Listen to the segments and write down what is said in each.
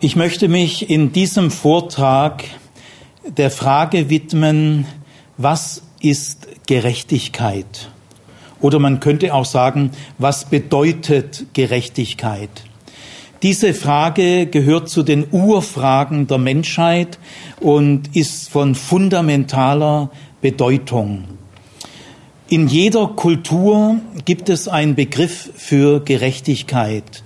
Ich möchte mich in diesem Vortrag der Frage widmen, was ist Gerechtigkeit? Oder man könnte auch sagen, was bedeutet Gerechtigkeit? Diese Frage gehört zu den Urfragen der Menschheit und ist von fundamentaler Bedeutung. In jeder Kultur gibt es einen Begriff für Gerechtigkeit.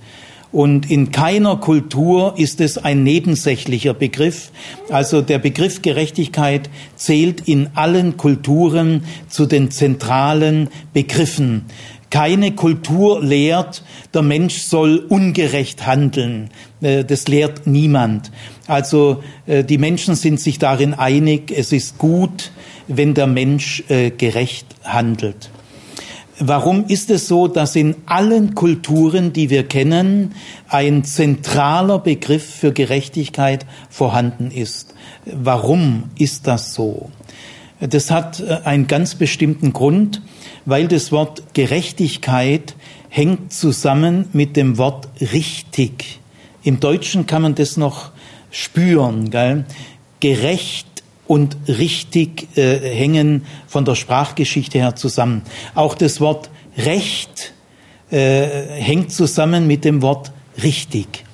Und in keiner Kultur ist es ein nebensächlicher Begriff. Also der Begriff Gerechtigkeit zählt in allen Kulturen zu den zentralen Begriffen. Keine Kultur lehrt, der Mensch soll ungerecht handeln. Äh, das lehrt niemand. Also äh, die Menschen sind sich darin einig, es ist gut, wenn der Mensch äh, gerecht handelt. Warum ist es so, dass in allen Kulturen, die wir kennen, ein zentraler Begriff für Gerechtigkeit vorhanden ist? Warum ist das so? Das hat äh, einen ganz bestimmten Grund, weil das Wort Gerechtigkeit hängt zusammen mit dem Wort richtig. Im Deutschen kann man das noch spüren. Gell? Gerecht und richtig äh, hängen von der Sprachgeschichte her zusammen. Auch das Wort Recht äh, hängt zusammen mit dem Wort richtig.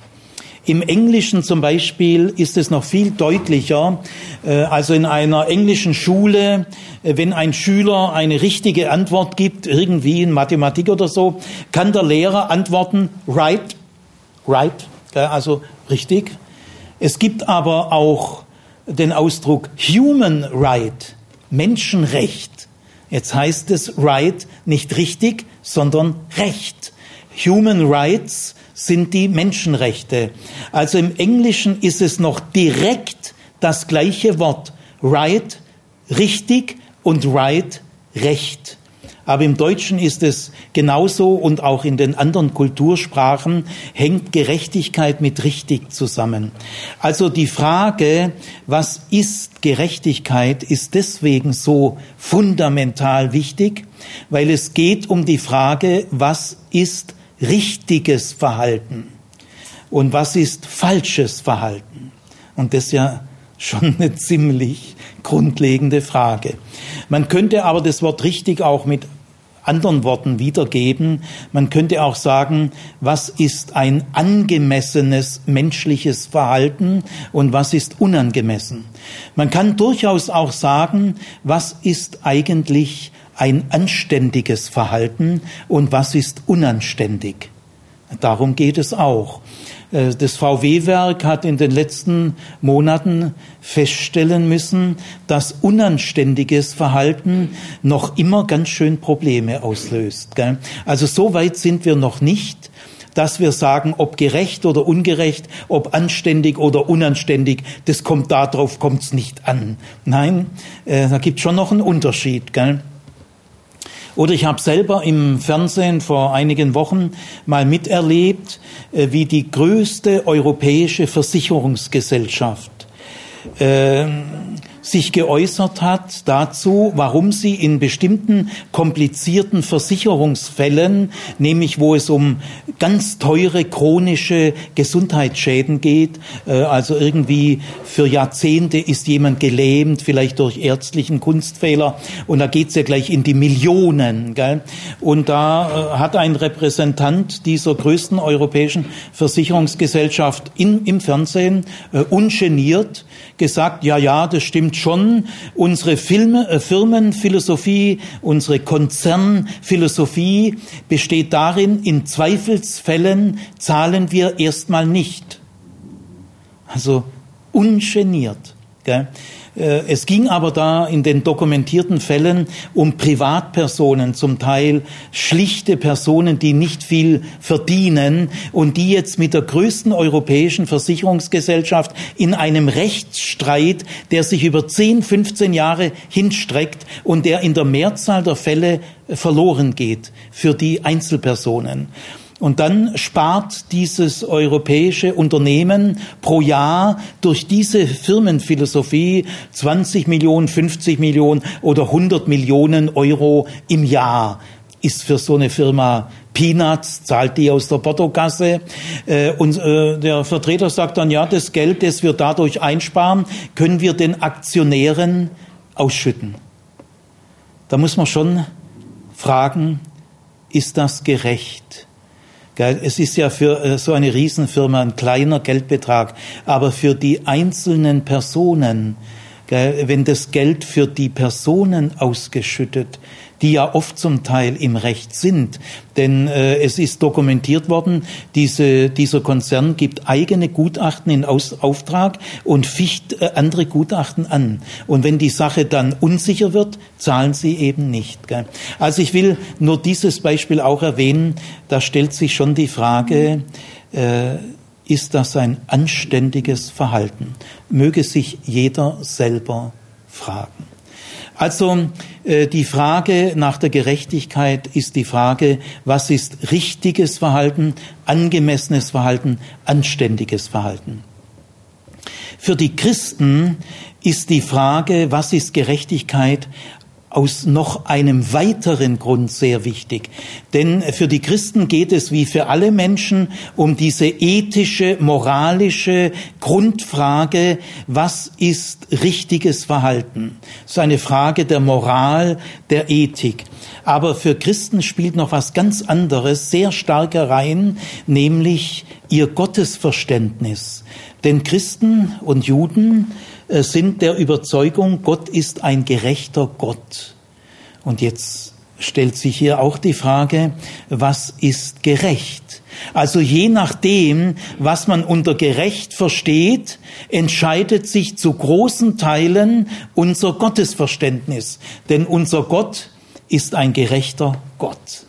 Im Englischen zum Beispiel ist es noch viel deutlicher. Äh, also in einer englischen Schule, äh, wenn ein Schüler eine richtige Antwort gibt, irgendwie in Mathematik oder so, kann der Lehrer antworten, right, right, also richtig. Es gibt aber auch den Ausdruck Human Right, Menschenrecht. Jetzt heißt es Right nicht richtig, sondern Recht. Human Rights sind die Menschenrechte. Also im Englischen ist es noch direkt das gleiche Wort. Right, richtig und right, Recht. Aber im Deutschen ist es genauso und auch in den anderen Kultursprachen hängt Gerechtigkeit mit richtig zusammen. Also die Frage, was ist Gerechtigkeit, ist deswegen so fundamental wichtig, weil es geht um die Frage, was ist richtiges Verhalten und was ist falsches Verhalten. Und das ist ja schon eine ziemlich grundlegende Frage. Man könnte aber das Wort richtig auch mit anderen Worten wiedergeben. Man könnte auch sagen, was ist ein angemessenes menschliches Verhalten und was ist unangemessen. Man kann durchaus auch sagen, was ist eigentlich ein anständiges Verhalten und was ist unanständig. Darum geht es auch. Äh, das VW-Werk hat in den letzten Monaten feststellen müssen, dass unanständiges Verhalten noch immer ganz schön Probleme auslöst. Also so weit sind wir noch nicht, dass wir sagen, ob gerecht oder ungerecht, ob anständig oder unanständig, das kommt darauf kommt's nicht an. Nein, äh, da gibt schon noch einen Unterschied. Gell? Oder ich habe selber im Fernsehen vor einigen Wochen mal miterlebt, äh, wie die größte europäische Versicherungsgesellschaft äh, sich geäußert hat dazu, warum sie in bestimmten komplizierten Versicherungsfällen, nämlich wo es um ganz teure chronische Gesundheitsschäden geht, äh, also irgendwie für Jahrzehnte ist jemand gelähmt, vielleicht durch ärztlichen Kunstfehler, und da geht's ja gleich in die Millionen. Gell? Und da äh, hat ein Repräsentant dieser größten europäischen Versicherungsgesellschaft in, im Fernsehen äh, ungeniert gesagt, ja, ja, das stimmt schon. Unsere Filme, äh, Firmenphilosophie, unsere Konzernphilosophie besteht darin, in Zweifelsfällen zahlen wir erstmal nicht. Also ungeniert. Gell? Äh, es ging aber da in den dokumentierten Fällen um Privatpersonen, zum Teil schlichte Personen, die nicht viel verdienen und die jetzt mit der größten europäischen Versicherungsgesellschaft in einem Rechtsstreit, der sich über 10, 15 Jahre hinstreckt und der in der Mehrzahl der Fälle verloren geht für die Einzelpersonen. Und dann spart dieses europäische Unternehmen pro Jahr durch diese Firmenphilosophie 20 Millionen, 50 Millionen oder 100 Millionen Euro im Jahr. Ist für so eine Firma Peanuts, zahlt die aus der Portokasse. Äh, und äh, der Vertreter sagt dann, ja, das Geld, das wir dadurch einsparen, können wir den Aktionären ausschütten. Da muss man schon fragen, ist das gerecht? Es ist ja für äh, so eine Riesenfirma ein kleiner Geldbetrag, aber für die einzelnen Personen, wenn das Geld für die Personen ausgeschüttet die ja oft zum Teil im Recht sind. Denn äh, es ist dokumentiert worden, diese, dieser Konzern gibt eigene Gutachten in Aus Auftrag und ficht äh, andere Gutachten an. Und wenn die Sache dann unsicher wird, zahlen sie eben nicht. Gell? Also ich will nur dieses Beispiel auch erwähnen. Da stellt sich schon die Frage, äh, ist das ein anständiges Verhalten? Möge sich jeder selber fragen. Also äh, die Frage nach der Gerechtigkeit ist die Frage, was ist richtiges Verhalten, angemessenes Verhalten, anständiges Verhalten. Für die Christen ist die Frage, was ist Gerechtigkeit, aus noch einem weiteren Grund sehr wichtig. Denn für die Christen geht es wie für alle Menschen um diese ethische, moralische Grundfrage, was ist richtiges Verhalten? Das ist eine Frage der Moral, der Ethik. Aber für Christen spielt noch was ganz anderes sehr stark herein, nämlich ihr Gottesverständnis. Denn Christen und Juden sind der Überzeugung, Gott ist ein gerechter Gott. Und jetzt stellt sich hier auch die Frage, was ist gerecht? Also je nachdem, was man unter gerecht versteht, entscheidet sich zu großen Teilen unser Gottesverständnis. Denn unser Gott ist ein gerechter Gott.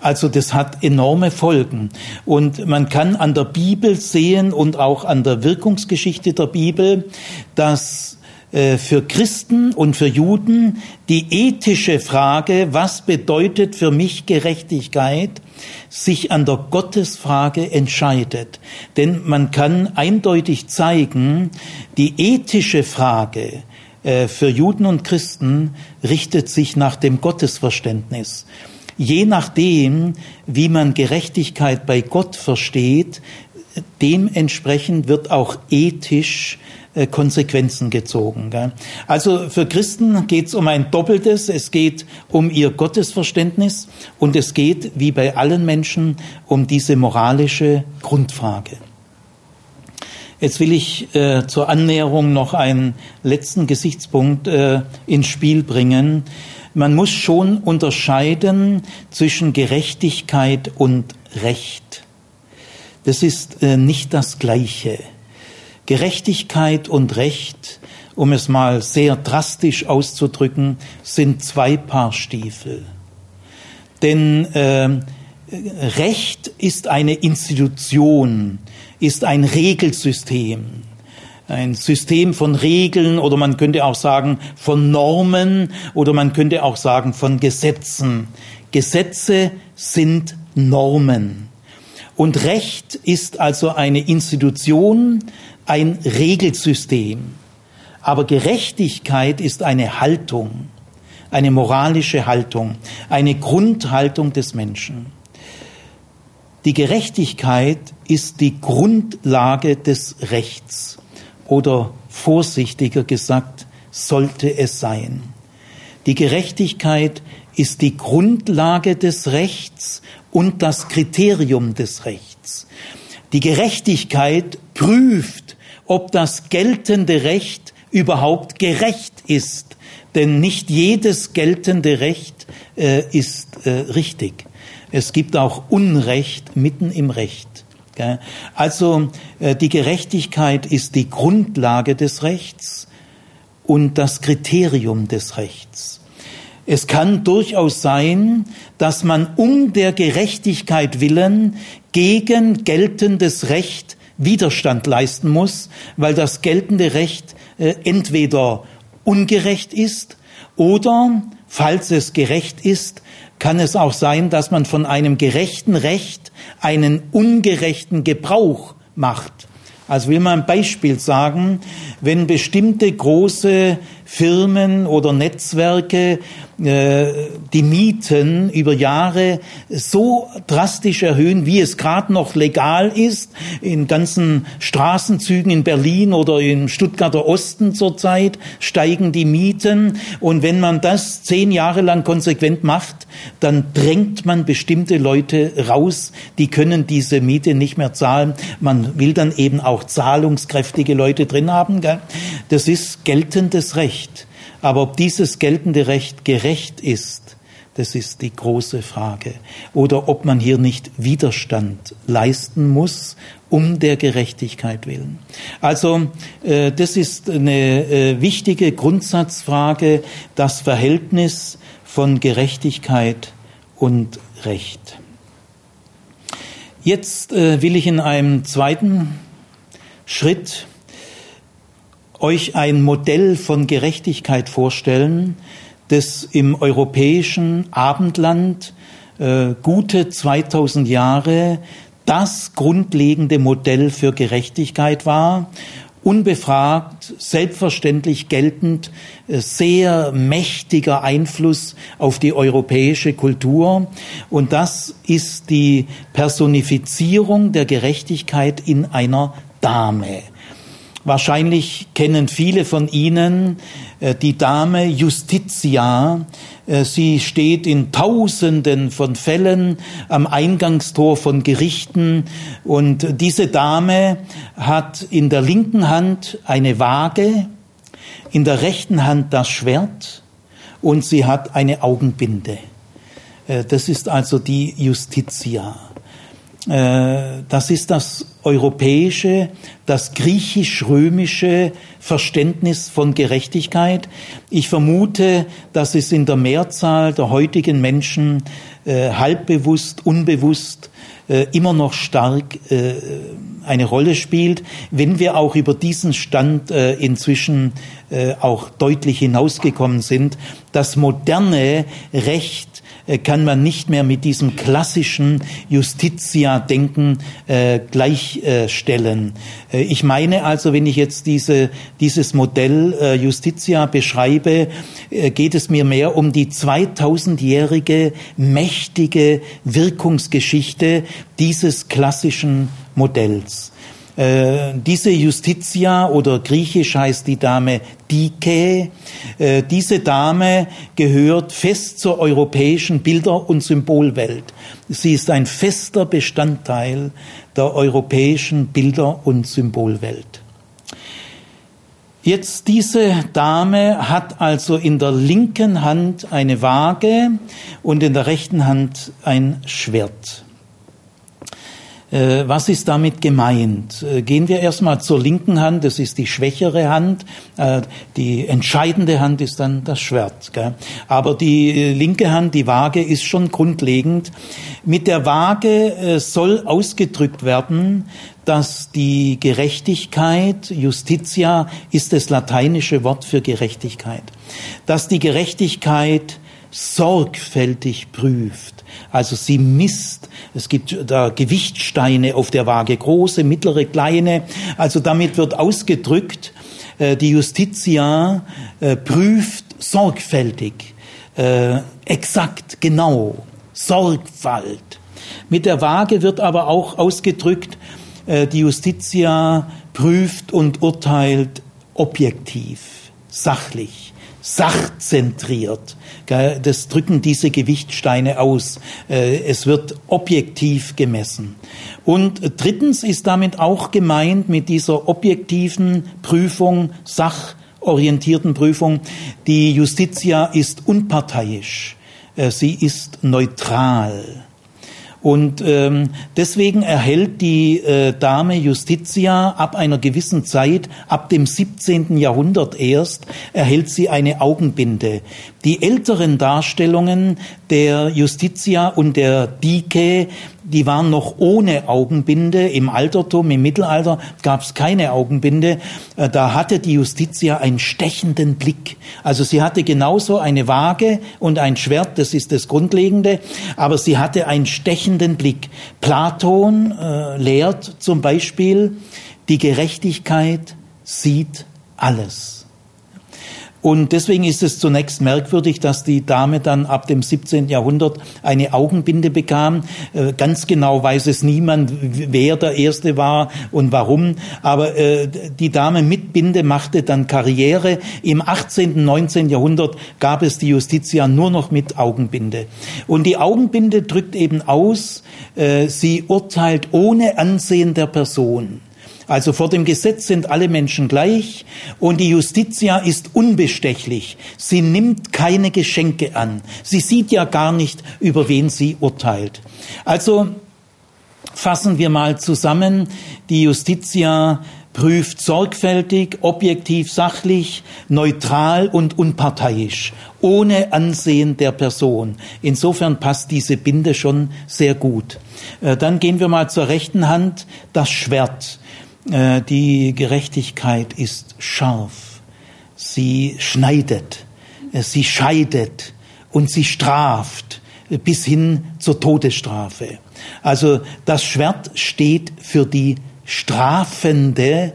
Also das hat enorme Folgen. Und man kann an der Bibel sehen und auch an der Wirkungsgeschichte der Bibel, dass äh, für Christen und für Juden die ethische Frage, was bedeutet für mich Gerechtigkeit, sich an der Gottesfrage entscheidet. Denn man kann eindeutig zeigen, die ethische Frage äh, für Juden und Christen richtet sich nach dem Gottesverständnis je nachdem, wie man Gerechtigkeit bei Gott versteht, dementsprechend wird auch ethisch äh, Konsequenzen gezogen. Also für Christen geht es um ein Doppeltes. Es geht um ihr Gottesverständnis und es geht, wie bei allen Menschen, um diese moralische Grundfrage. Jetzt will ich äh, zur Annäherung noch einen letzten Gesichtspunkt äh, ins Spiel bringen. Man muss schon unterscheiden zwischen Gerechtigkeit und Recht. Das ist äh, nicht das Gleiche. Gerechtigkeit und Recht, um es mal sehr drastisch auszudrücken, sind zwei Paar Stiefel. Denn äh, Recht ist eine Institution, ist ein Regelsystem ein System von Regeln oder man könnte auch sagen von Normen oder man könnte auch sagen von Gesetzen. Gesetze sind Normen. Und Recht ist also eine Institution, ein Regelsystem. Aber Gerechtigkeit ist eine Haltung, eine moralische Haltung, eine Grundhaltung des Menschen. Die Gerechtigkeit ist die Grundlage des Rechts oder vorsichtiger gesagt, sollte es sein. Die Gerechtigkeit ist die Grundlage des Rechts und das Kriterium des Rechts. Die Gerechtigkeit prüft, ob das geltende Recht überhaupt gerecht ist, denn nicht jedes geltende Recht äh, ist äh, richtig. Es gibt auch Unrecht mitten im Recht. Also äh, die Gerechtigkeit ist die Grundlage des Rechts und das Kriterium des Rechts. Es kann durchaus sein, dass man um der Gerechtigkeit willen gegen geltendes Recht Widerstand leisten muss, weil das geltende Recht äh, entweder ungerecht ist oder, falls es gerecht ist, kann es auch sein, dass man von einem gerechten Recht einen ungerechten Gebrauch macht. Also will man ein Beispiel sagen, wenn bestimmte große Firmen oder Netzwerke die Mieten über Jahre so drastisch erhöhen, wie es gerade noch legal ist, in ganzen Straßenzügen in Berlin oder im Stuttgarter Osten zurzeit steigen die Mieten. Und wenn man das zehn Jahre lang konsequent macht, dann drängt man bestimmte Leute raus, die können diese Miete nicht mehr zahlen. Man will dann eben auch zahlungskräftige Leute drin haben. Das ist geltendes Recht. Aber ob dieses geltende Recht gerecht ist, das ist die große Frage. Oder ob man hier nicht Widerstand leisten muss, um der Gerechtigkeit willen. Also äh, das ist eine äh, wichtige Grundsatzfrage, das Verhältnis von Gerechtigkeit und Recht. Jetzt äh, will ich in einem zweiten Schritt euch ein Modell von Gerechtigkeit vorstellen, das im europäischen Abendland äh, gute 2000 Jahre das grundlegende Modell für Gerechtigkeit war, unbefragt, selbstverständlich geltend, äh, sehr mächtiger Einfluss auf die europäische Kultur. Und das ist die Personifizierung der Gerechtigkeit in einer Dame. Wahrscheinlich kennen viele von Ihnen äh, die Dame Justitia. Äh, sie steht in Tausenden von Fällen am Eingangstor von Gerichten und diese Dame hat in der linken Hand eine Waage, in der rechten Hand das Schwert und sie hat eine Augenbinde. Äh, das ist also die Justitia. Äh, das ist das europäische, das griechisch-römische Verständnis von Gerechtigkeit. Ich vermute, dass es in der Mehrzahl der heutigen Menschen äh, halbbewusst, unbewusst äh, immer noch stark eine Rolle spielt, wenn wir auch über diesen Stand inzwischen auch deutlich hinausgekommen sind. Das moderne Recht äh, kann man nicht mehr mit diesem klassischen Justitia-Denken äh, gleichstellen. Äh, ich meine also, wenn ich jetzt diese, dieses Modell äh, Justitia beschreibe, äh, geht es mir mehr um die 2000-jährige mächtige Wirkungsgeschichte dieses klassischen Modells. Äh, diese Justitia oder griechisch heißt die Dame Dike, äh, diese Dame gehört fest zur europäischen Bilder- und Symbolwelt. Sie ist ein fester Bestandteil der europäischen Bilder- und Symbolwelt. Jetzt diese Dame hat also in der linken Hand eine Waage und in der rechten Hand ein Schwert. Äh, was ist damit gemeint? Äh, gehen wir erstmal zur linken Hand, das ist die schwächere Hand. Äh, die entscheidende Hand ist dann das Schwert. Aber die linke Hand, die Waage, ist schon grundlegend. Mit der Waage soll ausgedrückt werden, dass die Gerechtigkeit, Justitia ist das lateinische Wort für Gerechtigkeit, dass die Gerechtigkeit sorgfältig prüft. Also sie misst, es gibt da Gewichtsteine auf der Waage, große, mittlere, kleine. Also damit wird ausgedrückt, äh, die Justitia äh, prüft sorgfältig, äh, exakt, genau, Sorgfalt. Mit der Waage wird aber auch ausgedrückt, die Justitia prüft und urteilt objektiv, sachlich sachzentriert. Das drücken diese Gewichtsteine aus. Äh, es wird objektiv gemessen. Und drittens ist damit auch gemeint mit dieser objektiven Prüfung, sachorientierten Prüfung, die Justitia ist unparteiisch. Äh, sie ist neutral. Und ähm, deswegen erhält die äh, Dame Justitia ab einer gewissen Zeit, ab dem 17. Jahrhundert erst, erhält sie eine Augenbinde. Die älteren Darstellungen der Justitia und der Dike die waren noch ohne Augenbinde. Im Altertum, im Mittelalter gab es keine Augenbinde. Äh, da hatte die Justitia einen stechenden Blick. Also sie hatte genauso eine Waage und ein Schwert, das ist das Grundlegende, aber sie hatte einen stechenden Blick. Platon äh, lehrt zum Beispiel, die Gerechtigkeit sieht alles. Und deswegen ist es zunächst merkwürdig, dass die Dame dann ab dem 17. Jahrhundert eine Augenbinde bekam. Äh, ganz genau weiß es niemand, wer der Erste war und warum. Aber äh, die Dame mit Binde machte dann Karriere. Im 18., 19. Jahrhundert gab es die Justitia nur noch mit Augenbinde. Und die Augenbinde drückt eben aus, äh, sie urteilt ohne Ansehen der Person. Also vor dem Gesetz sind alle Menschen gleich und die Justitia ist unbestechlich. Sie nimmt keine Geschenke an. Sie sieht ja gar nicht, über wen sie urteilt. Also fassen wir mal zusammen. Die Justitia prüft sorgfältig, objektiv, sachlich, neutral und unparteiisch, ohne Ansehen der Person. Insofern passt diese Binde schon sehr gut. Äh, dann gehen wir mal zur rechten Hand, das Schwert. Äh, die Gerechtigkeit ist scharf. Sie schneidet, äh, sie scheidet und sie straft bis hin zur Todesstrafe. Also das Schwert steht für die strafende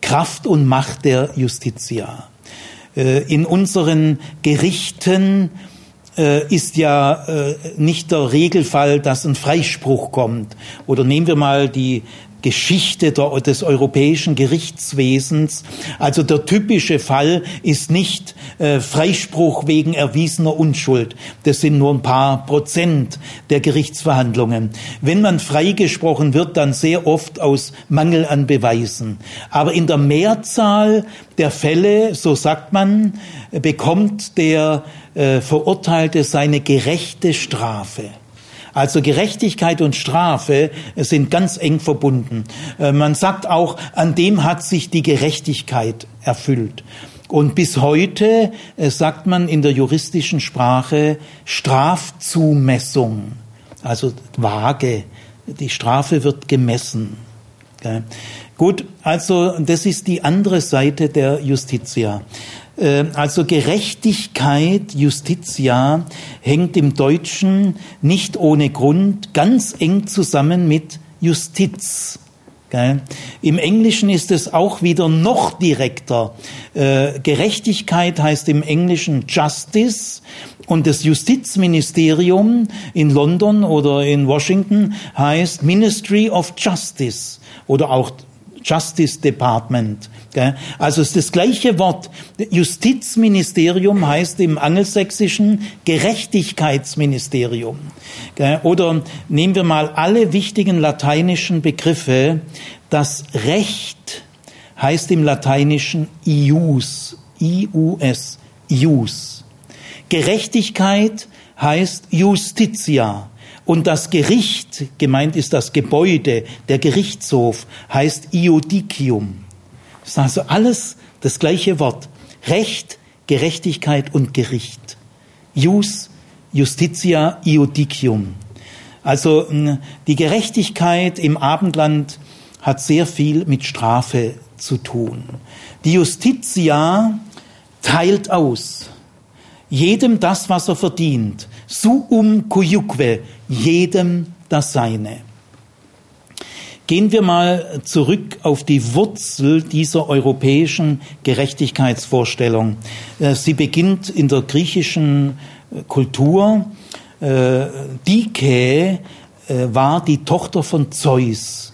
Kraft und Macht der Justitia. Äh, in unseren Gerichten ist ja nicht der Regelfall, dass ein Freispruch kommt. Oder nehmen wir mal die Geschichte der, des europäischen Gerichtswesens. Also der typische Fall ist nicht äh, Freispruch wegen erwiesener Unschuld. Das sind nur ein paar Prozent der Gerichtsverhandlungen. Wenn man freigesprochen wird, dann sehr oft aus Mangel an Beweisen. Aber in der Mehrzahl der Fälle, so sagt man, bekommt der äh, Verurteilte seine gerechte Strafe. Also Gerechtigkeit und Strafe sind ganz eng verbunden. Äh, man sagt auch, an dem hat sich die Gerechtigkeit erfüllt. Und bis heute äh, sagt man in der juristischen Sprache Strafzumessung, also Waage. Die Strafe wird gemessen. Gut, also das ist die andere Seite der Justitia. Äh, also Gerechtigkeit, Justitia, hängt im Deutschen nicht ohne Grund ganz eng zusammen mit Justiz. Im Englischen ist es auch wieder noch direkter. Äh, Gerechtigkeit heißt im Englischen Justice und das Justizministerium in London oder in Washington heißt Ministry of Justice oder auch Justice Department. Also es ist das gleiche Wort. Justizministerium heißt im angelsächsischen Gerechtigkeitsministerium. Oder nehmen wir mal alle wichtigen lateinischen Begriffe. Das Recht heißt im Lateinischen ius, ius, ius. Gerechtigkeit heißt justitia. Und das Gericht, gemeint ist das Gebäude, der Gerichtshof, heißt iudicium. Das ist also alles das gleiche Wort. Recht, Gerechtigkeit und Gericht. Jus, Justitia, Iudicium. Also die Gerechtigkeit im Abendland hat sehr viel mit Strafe zu tun. Die Justitia teilt aus. Jedem das, was er verdient. Suum cuiuque, jedem das Seine. Gehen wir mal zurück auf die Wurzel dieser europäischen Gerechtigkeitsvorstellung. Äh, sie beginnt in der griechischen äh, Kultur. Äh, Dike war die Tochter von Zeus.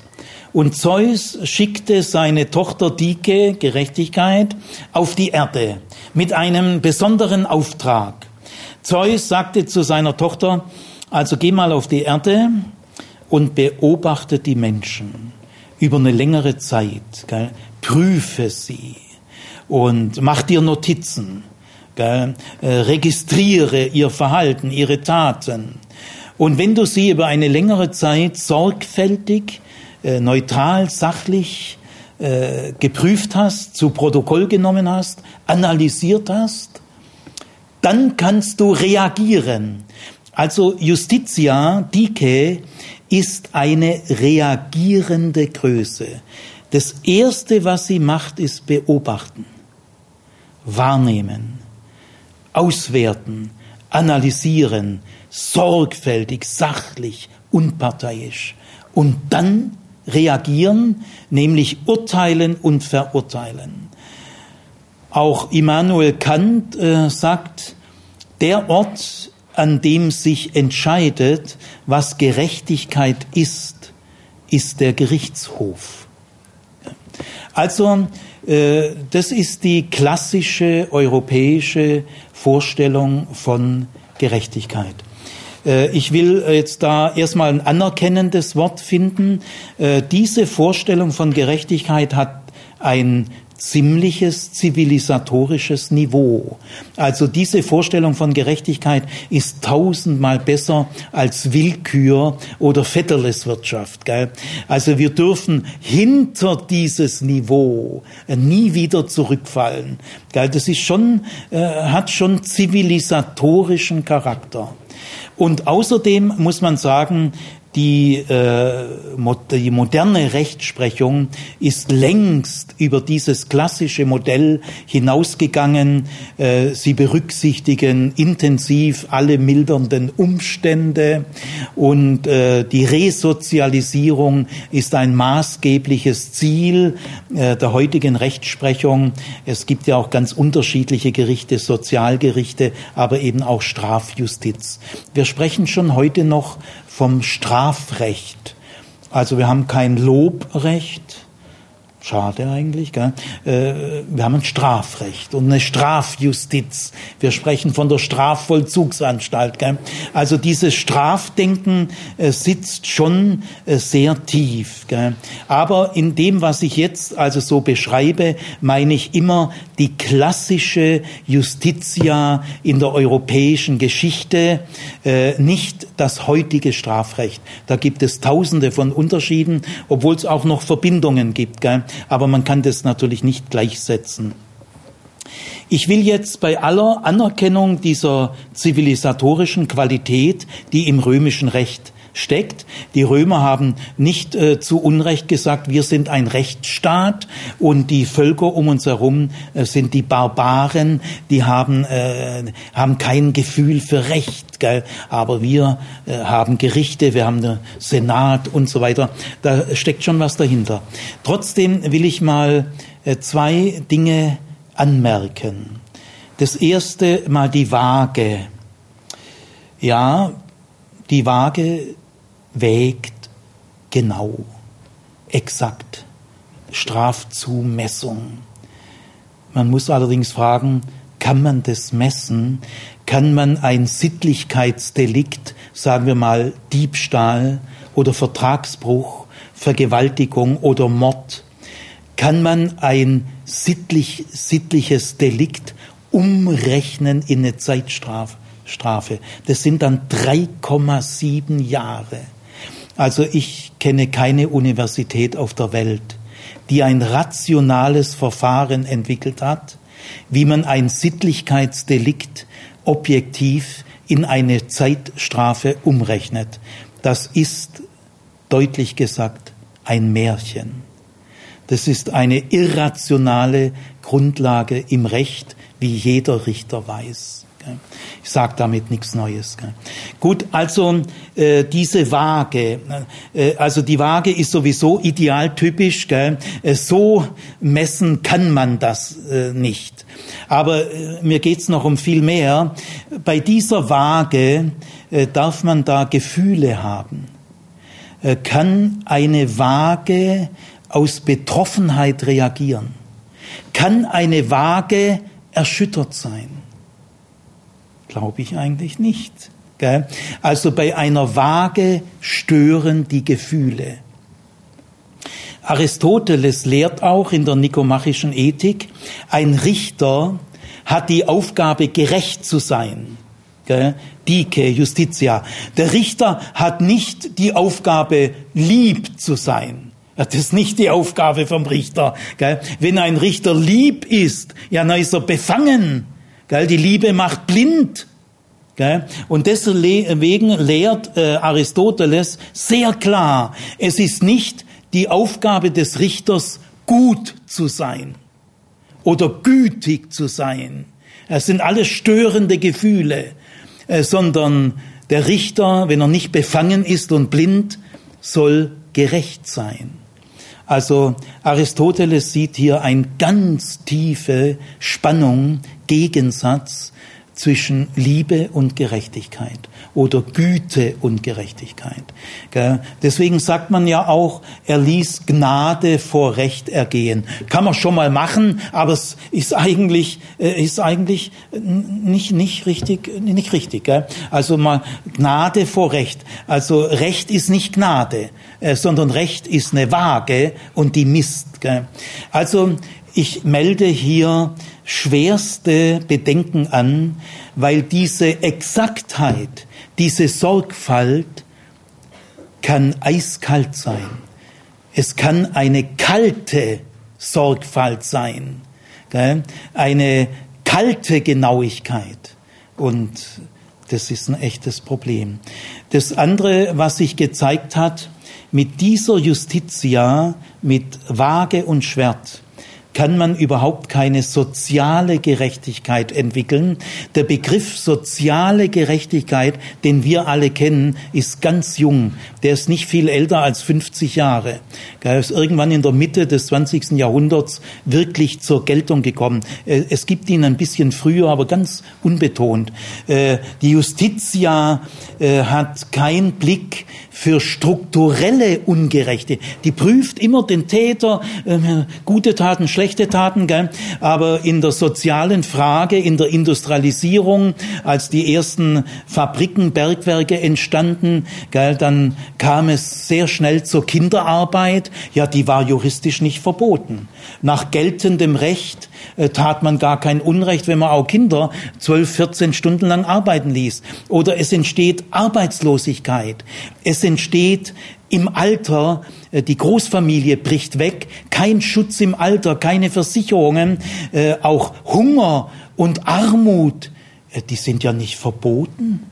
Und Zeus schickte seine Tochter Dike, Gerechtigkeit, auf die Erde mit einem besonderen Auftrag. Zeus sagte zu seiner Tochter, also geh mal auf die Erde und beobachte die Menschen über eine längere Zeit. Gell? Prüfe sie und mach dir Notizen. Gell? Äh, registriere ihr Verhalten, ihre Taten. Und wenn du sie über eine längere Zeit sorgfältig, äh, neutral, sachlich äh, geprüft hast, zu Protokoll genommen hast, analysiert hast, dann kannst du reagieren. Also Justitia, Dike, ist eine reagierende Größe. Das Erste, was sie macht, ist beobachten, wahrnehmen, auswerten, analysieren, sorgfältig, sachlich, unparteiisch und dann reagieren, nämlich urteilen und verurteilen. Auch Immanuel Kant äh, sagt, der Ort, an dem sich entscheidet, was Gerechtigkeit ist, ist der Gerichtshof. Also äh, das ist die klassische europäische Vorstellung von Gerechtigkeit. Äh, ich will jetzt da erstmal ein anerkennendes Wort finden. Äh, diese Vorstellung von Gerechtigkeit hat ein ziemliches zivilisatorisches Niveau. Also diese Vorstellung von Gerechtigkeit ist tausendmal besser als Willkür oder Vetterleswirtschaft. Gell? Also wir dürfen hinter dieses Niveau nie wieder zurückfallen. Gell? Das ist schon, äh, hat schon zivilisatorischen Charakter. Und außerdem muss man sagen, die, äh, die moderne Rechtsprechung ist längst über dieses klassische Modell hinausgegangen. Äh, sie berücksichtigen intensiv alle mildernden Umstände und äh, die Resozialisierung ist ein maßgebliches Ziel äh, der heutigen Rechtsprechung. Es gibt ja auch ganz unterschiedliche Gerichte, Sozialgerichte, aber eben auch Strafjustiz. Wir sprechen schon heute noch vom Strafrecht. Also wir haben kein Lobrecht, Schade eigentlich. Gell? Äh, wir haben ein Strafrecht und eine Strafjustiz. Wir sprechen von der Strafvollzugsanstalt. Gell? Also dieses Strafdenken äh, sitzt schon äh, sehr tief. Gell? Aber in dem, was ich jetzt also so beschreibe, meine ich immer die klassische Justitia in der europäischen Geschichte, nicht das heutige Strafrecht. Da gibt es Tausende von Unterschieden, obwohl es auch noch Verbindungen gibt. Gell? Aber man kann das natürlich nicht gleichsetzen. Ich will jetzt bei aller Anerkennung dieser zivilisatorischen Qualität, die im römischen Recht steckt. Die Römer haben nicht äh, zu Unrecht gesagt, wir sind ein Rechtsstaat und die Völker um uns herum äh, sind die Barbaren, die haben, äh, haben kein Gefühl für Recht. Gell? Aber wir äh, haben Gerichte, wir haben den Senat und so weiter. Da steckt schon was dahinter. Trotzdem will ich mal äh, zwei Dinge anmerken. Das erste mal die Waage. Ja, die Waage wägt genau, exakt, Strafzumessung. Man muss allerdings fragen, kann man das messen? Kann man ein Sittlichkeitsdelikt, sagen wir mal Diebstahl oder Vertragsbruch, Vergewaltigung oder Mord, kann man ein sittlich, sittliches Delikt umrechnen in eine Zeitstrafe? Das sind dann 3,7 Jahre. Also ich kenne keine Universität auf der Welt, die ein rationales Verfahren entwickelt hat, wie man ein Sittlichkeitsdelikt objektiv in eine Zeitstrafe umrechnet. Das ist deutlich gesagt ein Märchen. Das ist eine irrationale Grundlage im Recht, wie jeder Richter weiß. Ich sage damit nichts Neues. Gut, also äh, diese Waage, äh, also die Waage ist sowieso idealtypisch. Gell? Äh, so messen kann man das äh, nicht. Aber äh, mir geht's noch um viel mehr. Bei dieser Waage äh, darf man da Gefühle haben. Kann eine Waage aus Betroffenheit reagieren? Kann eine Waage erschüttert sein? Glaube ich eigentlich nicht. Also bei einer Waage stören die Gefühle. Aristoteles lehrt auch in der nikomachischen Ethik, ein Richter hat die Aufgabe, gerecht zu sein. Dike, Justitia. Der Richter hat nicht die Aufgabe, lieb zu sein. Das ist nicht die Aufgabe vom Richter. Wenn ein Richter lieb ist, ja, dann ist er befangen. Die Liebe macht blind. Und deswegen lehrt äh, Aristoteles sehr klar, es ist nicht die Aufgabe des Richters, gut zu sein oder gütig zu sein. Es sind alles störende Gefühle, äh, sondern der Richter, wenn er nicht befangen ist und blind, soll gerecht sein. Also Aristoteles sieht hier eine ganz tiefe Spannung, Gegensatz zwischen Liebe und Gerechtigkeit oder Güte und Gerechtigkeit. Deswegen sagt man ja auch, er ließ Gnade vor Recht ergehen. Kann man schon mal machen, aber es ist eigentlich, äh, ist eigentlich nicht, nicht richtig, nicht richtig. Also mal Gnade vor Recht. Also Recht ist nicht Gnade, äh, sondern Recht ist eine Waage und die misst. Also ich melde hier schwerste Bedenken an, weil diese Exaktheit, diese Sorgfalt kann eiskalt sein. Es kann eine kalte Sorgfalt sein, eine kalte Genauigkeit. Und das ist ein echtes Problem. Das andere, was sich gezeigt hat, mit dieser Justitia, mit Waage und Schwert, kann man überhaupt keine soziale Gerechtigkeit entwickeln. Der Begriff soziale Gerechtigkeit, den wir alle kennen, ist ganz jung. Der ist nicht viel älter als 50 Jahre. Er ist irgendwann in der Mitte des 20. Jahrhunderts wirklich zur Geltung gekommen. Äh, es gibt ihn ein bisschen früher, aber ganz unbetont. Äh, die Justitia äh, hat keinen Blick für strukturelle Ungerechte. Die prüft immer den Täter, gute Taten, schlechte schlechte Taten, gell? aber in der sozialen Frage, in der Industrialisierung, als die ersten Fabriken, Bergwerke entstanden, gell, dann kam es sehr schnell zur Kinderarbeit. Ja, die war juristisch nicht verboten. Nach geltendem Recht äh, tat man gar kein Unrecht, wenn man auch Kinder 12, 14 Stunden lang arbeiten ließ. Oder es entsteht Arbeitslosigkeit. Es entsteht im Alter, äh, die Großfamilie bricht weg, kein Schutz im Alter, keine Versicherungen, äh, auch Hunger und Armut, äh, die sind ja nicht verboten.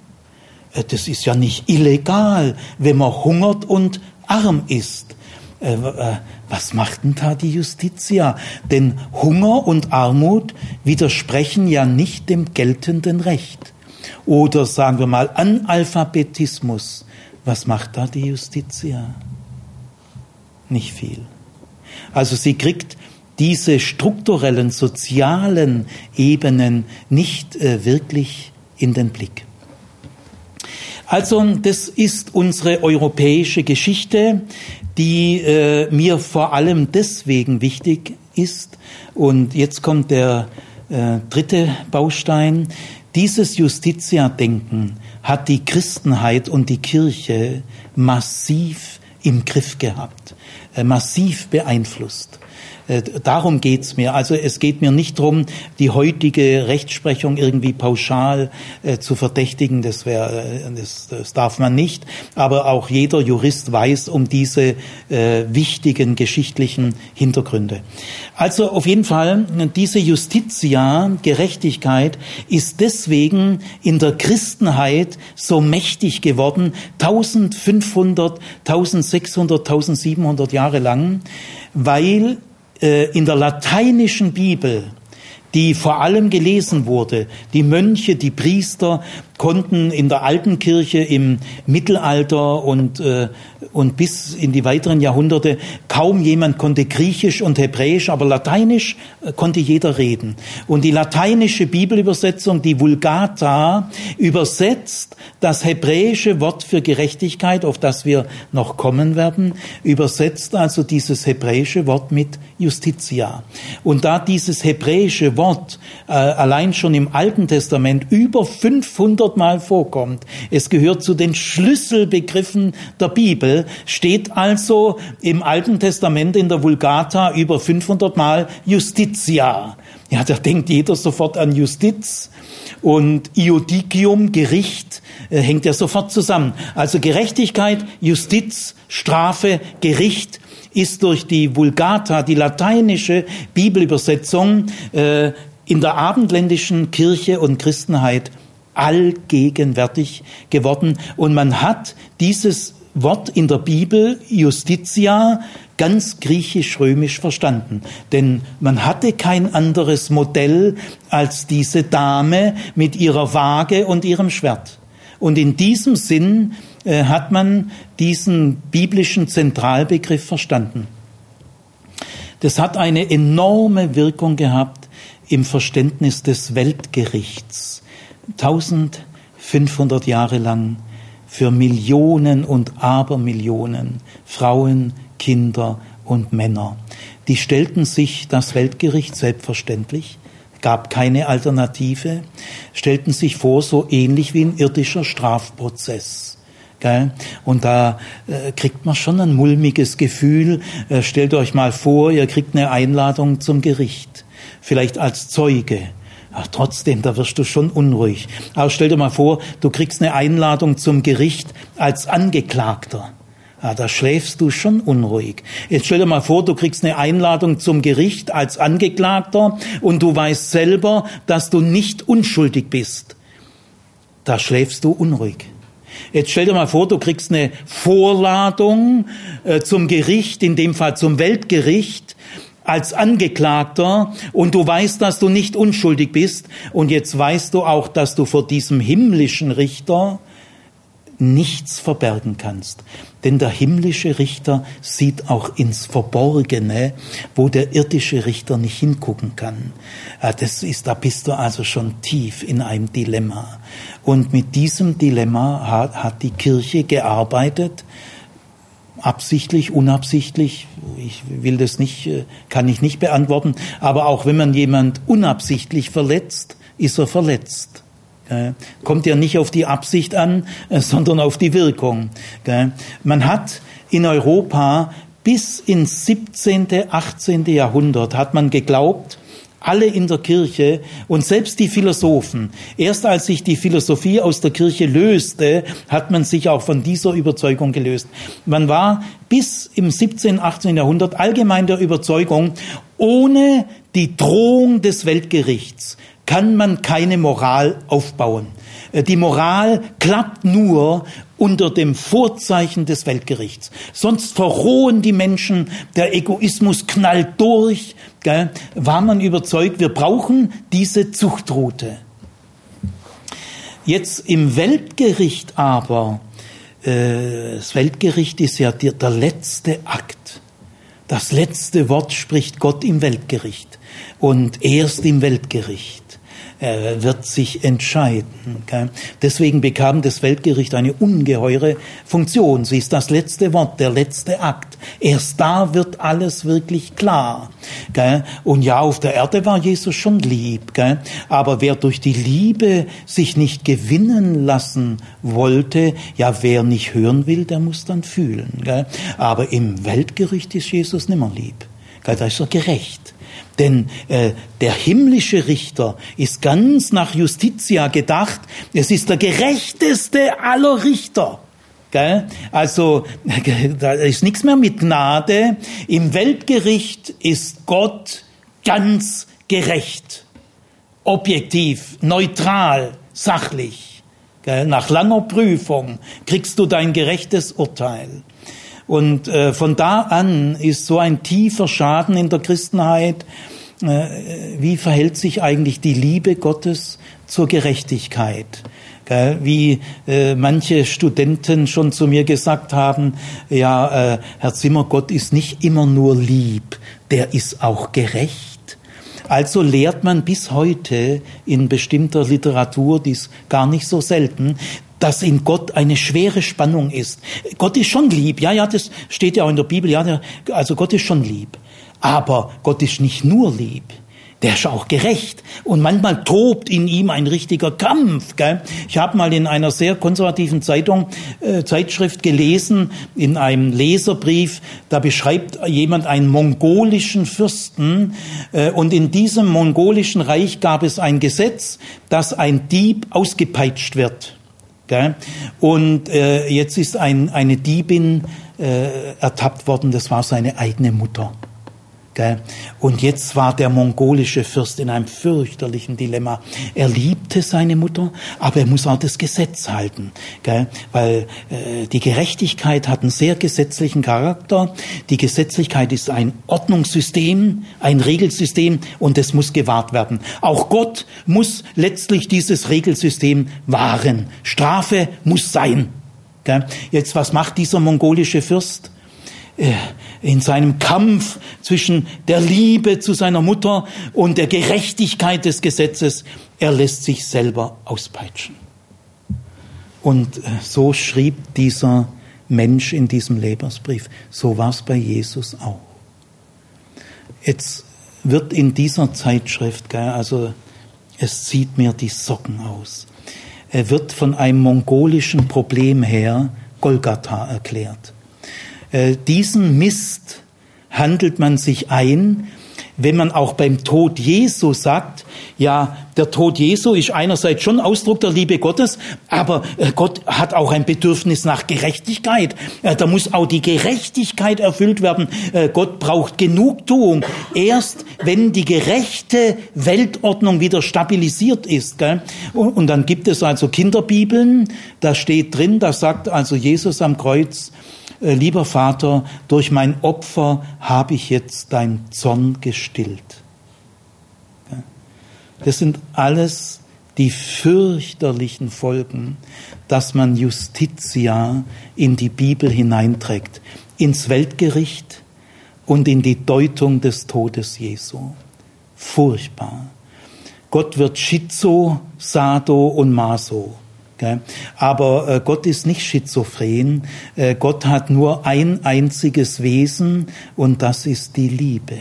Das ist ja nicht illegal, wenn man hungert und arm ist. Was macht denn da die Justitia? Denn Hunger und Armut widersprechen ja nicht dem geltenden Recht. Oder sagen wir mal Analphabetismus was macht da die Justitia? Nicht viel. Also sie kriegt diese strukturellen, sozialen Ebenen nicht äh, wirklich in den Blick. Also das ist unsere europäische Geschichte, die äh, mir vor allem deswegen wichtig ist. Und jetzt kommt der äh, dritte Baustein. Dieses Justitia-Denken hat die Christenheit und die Kirche massiv im Griff gehabt, äh, massiv beeinflusst. Äh, darum geht's mir. Also es geht mir nicht darum, die heutige Rechtsprechung irgendwie pauschal äh, zu verdächtigen. Das, wäre, äh, das, das darf man nicht. Aber auch jeder Jurist weiß um diese äh, wichtigen geschichtlichen Hintergründe. Also auf jeden Fall, diese Justitia, Gerechtigkeit, ist deswegen in der Christenheit so mächtig geworden, 1500, 1600, 1700 Jahre lang, weil in der lateinischen Bibel, die vor allem gelesen wurde, die Mönche, die Priester konnten in der alten Kirche im Mittelalter und, äh, und bis in die weiteren Jahrhunderte kaum jemand konnte Griechisch und Hebräisch, aber Lateinisch äh, konnte jeder reden. Und die lateinische Bibelübersetzung, die Vulgata, übersetzt das hebräische Wort für Gerechtigkeit, auf das wir noch kommen werden, übersetzt also dieses hebräische Wort mit Justitia. Und da dieses hebräische Wort äh, allein schon im Alten Testament über 500 Mal vorkommt. Es gehört zu den Schlüsselbegriffen der Bibel, steht also im Alten Testament in der Vulgata über 500 Mal Justitia. Ja, da denkt jeder sofort an Justiz und Iudicium, Gericht, äh, hängt ja sofort zusammen. Also Gerechtigkeit, Justiz, Strafe, Gericht ist durch die Vulgata, die lateinische Bibelübersetzung, äh, in der abendländischen Kirche und Christenheit allgegenwärtig geworden. Und man hat dieses Wort in der Bibel, Justitia, ganz griechisch-römisch verstanden. Denn man hatte kein anderes Modell als diese Dame mit ihrer Waage und ihrem Schwert. Und in diesem Sinn äh, hat man diesen biblischen Zentralbegriff verstanden. Das hat eine enorme Wirkung gehabt im Verständnis des Weltgerichts. 1500 Jahre lang für Millionen und Abermillionen Frauen, Kinder und Männer. Die stellten sich das Weltgericht selbstverständlich, gab keine Alternative, stellten sich vor, so ähnlich wie ein irdischer Strafprozess. Und da äh, kriegt man schon ein mulmiges Gefühl. Äh, stellt euch mal vor, ihr kriegt eine Einladung zum Gericht, vielleicht als Zeuge. Ach, trotzdem, da wirst du schon unruhig. Aber stell dir mal vor, du kriegst eine Einladung zum Gericht als Angeklagter. Ja, da schläfst du schon unruhig. Jetzt stell dir mal vor, du kriegst eine Einladung zum Gericht als Angeklagter und du weißt selber, dass du nicht unschuldig bist. Da schläfst du unruhig. Jetzt stell dir mal vor, du kriegst eine Vorladung äh, zum Gericht, in dem Fall zum Weltgericht, als Angeklagter und du weißt, dass du nicht unschuldig bist und jetzt weißt du auch, dass du vor diesem himmlischen Richter nichts verbergen kannst. Denn der himmlische Richter sieht auch ins Verborgene, wo der irdische Richter nicht hingucken kann. Das ist, da bist du also schon tief in einem Dilemma. Und mit diesem Dilemma hat, hat die Kirche gearbeitet, absichtlich, unabsichtlich, ich will das nicht, kann ich nicht beantworten, aber auch wenn man jemand unabsichtlich verletzt, ist er verletzt. Kommt ja nicht auf die Absicht an, äh, sondern auf die Wirkung. Man hat in Europa bis ins 17., 18. Jahrhundert hat man geglaubt, alle in der Kirche und selbst die Philosophen. Erst als sich die Philosophie aus der Kirche löste, hat man sich auch von dieser Überzeugung gelöst. Man war bis im 17., 18. Jahrhundert allgemein der Überzeugung, ohne die Drohung des Weltgerichts kann man keine Moral aufbauen. Äh, die Moral klappt nur unter dem Vorzeichen des Weltgerichts. Sonst verrohen die Menschen, der Egoismus knallt durch. Gell? War man überzeugt, wir brauchen diese Zuchtroute. Jetzt im Weltgericht aber, äh, das Weltgericht ist ja der, der letzte Akt. Das letzte Wort spricht Gott im Weltgericht und erst im Weltgericht er wird sich entscheiden. Deswegen bekam das Weltgericht eine ungeheure Funktion. Sie ist das letzte Wort, der letzte Akt. Erst da wird alles wirklich klar. Und ja, auf der Erde war Jesus schon lieb. Aber wer durch die Liebe sich nicht gewinnen lassen wollte, ja, wer nicht hören will, der muss dann fühlen. Aber im Weltgericht ist Jesus nimmer lieb. Da ist er gerecht. Denn äh, der himmlische Richter ist ganz nach Justitia gedacht. Es ist der gerechteste aller Richter. Gell? Also da ist nichts mehr mit Gnade. Im Weltgericht ist Gott ganz gerecht, objektiv, neutral, sachlich. Gell? Nach langer Prüfung kriegst du dein gerechtes Urteil. Und äh, von da an ist so ein tiefer Schaden in der Christenheit. Äh, wie verhält sich eigentlich die Liebe Gottes zur Gerechtigkeit? Wie äh, manche Studenten schon zu mir gesagt haben, ja, äh, Herr Zimmer, Gott ist nicht immer nur lieb, der ist auch gerecht. Also lehrt man bis heute in bestimmter Literatur, die ist gar nicht so selten, dass in Gott eine schwere Spannung ist. Gott ist schon lieb, ja, ja, das steht ja auch in der Bibel, ja, also Gott ist schon lieb. Aber Gott ist nicht nur lieb, der ist auch gerecht. Und manchmal tobt in ihm ein richtiger Kampf. Gell? Ich habe mal in einer sehr konservativen Zeitung, äh, Zeitschrift gelesen, in einem Leserbrief, da beschreibt jemand einen mongolischen Fürsten. Äh, und in diesem mongolischen Reich gab es ein Gesetz, dass ein Dieb ausgepeitscht wird. Und äh, jetzt ist ein, eine Diebin äh, ertappt worden, das war seine eigene Mutter. Und jetzt war der mongolische Fürst in einem fürchterlichen Dilemma. Er liebte seine Mutter, aber er muss auch das Gesetz halten, weil äh, die Gerechtigkeit hat einen sehr gesetzlichen Charakter. Die Gesetzlichkeit ist ein Ordnungssystem, ein Regelsystem und es muss gewahrt werden. Auch Gott muss letztlich dieses Regelsystem wahren. Strafe muss sein. Jetzt, was macht dieser mongolische Fürst? Äh, in seinem Kampf zwischen der Liebe zu seiner Mutter und der Gerechtigkeit des Gesetzes, er lässt sich selber auspeitschen. Und äh, so schrieb dieser Mensch in diesem Lebersbrief. So war es bei Jesus auch. Jetzt wird in dieser Zeitschrift, also es zieht mir die Socken aus, er wird von einem mongolischen Problem her Golgatha erklärt. Äh, diesen Mist handelt man sich ein, wenn man auch beim Tod Jesu sagt, ja, der Tod Jesu ist einerseits schon Ausdruck der Liebe Gottes, aber äh, Gott hat auch ein Bedürfnis nach Gerechtigkeit. Äh, da muss auch die Gerechtigkeit erfüllt werden. Äh, Gott braucht Genugtuung. Erst wenn die gerechte Weltordnung wieder stabilisiert ist. Und dann gibt es also Kinderbibeln, da steht drin, da sagt also Jesus am Kreuz, lieber Vater, durch mein Opfer habe ich jetzt dein Zorn gestillt. Das sind alles die fürchterlichen Folgen, dass man Justitia in die Bibel hineinträgt, ins Weltgericht und in die Deutung des Todes Jesu. Furchtbar. Gott wird Schizo, Sado und Maso. Aber äh, Gott ist nicht schizophren. Äh, Gott hat nur ein einziges Wesen und das ist die Liebe.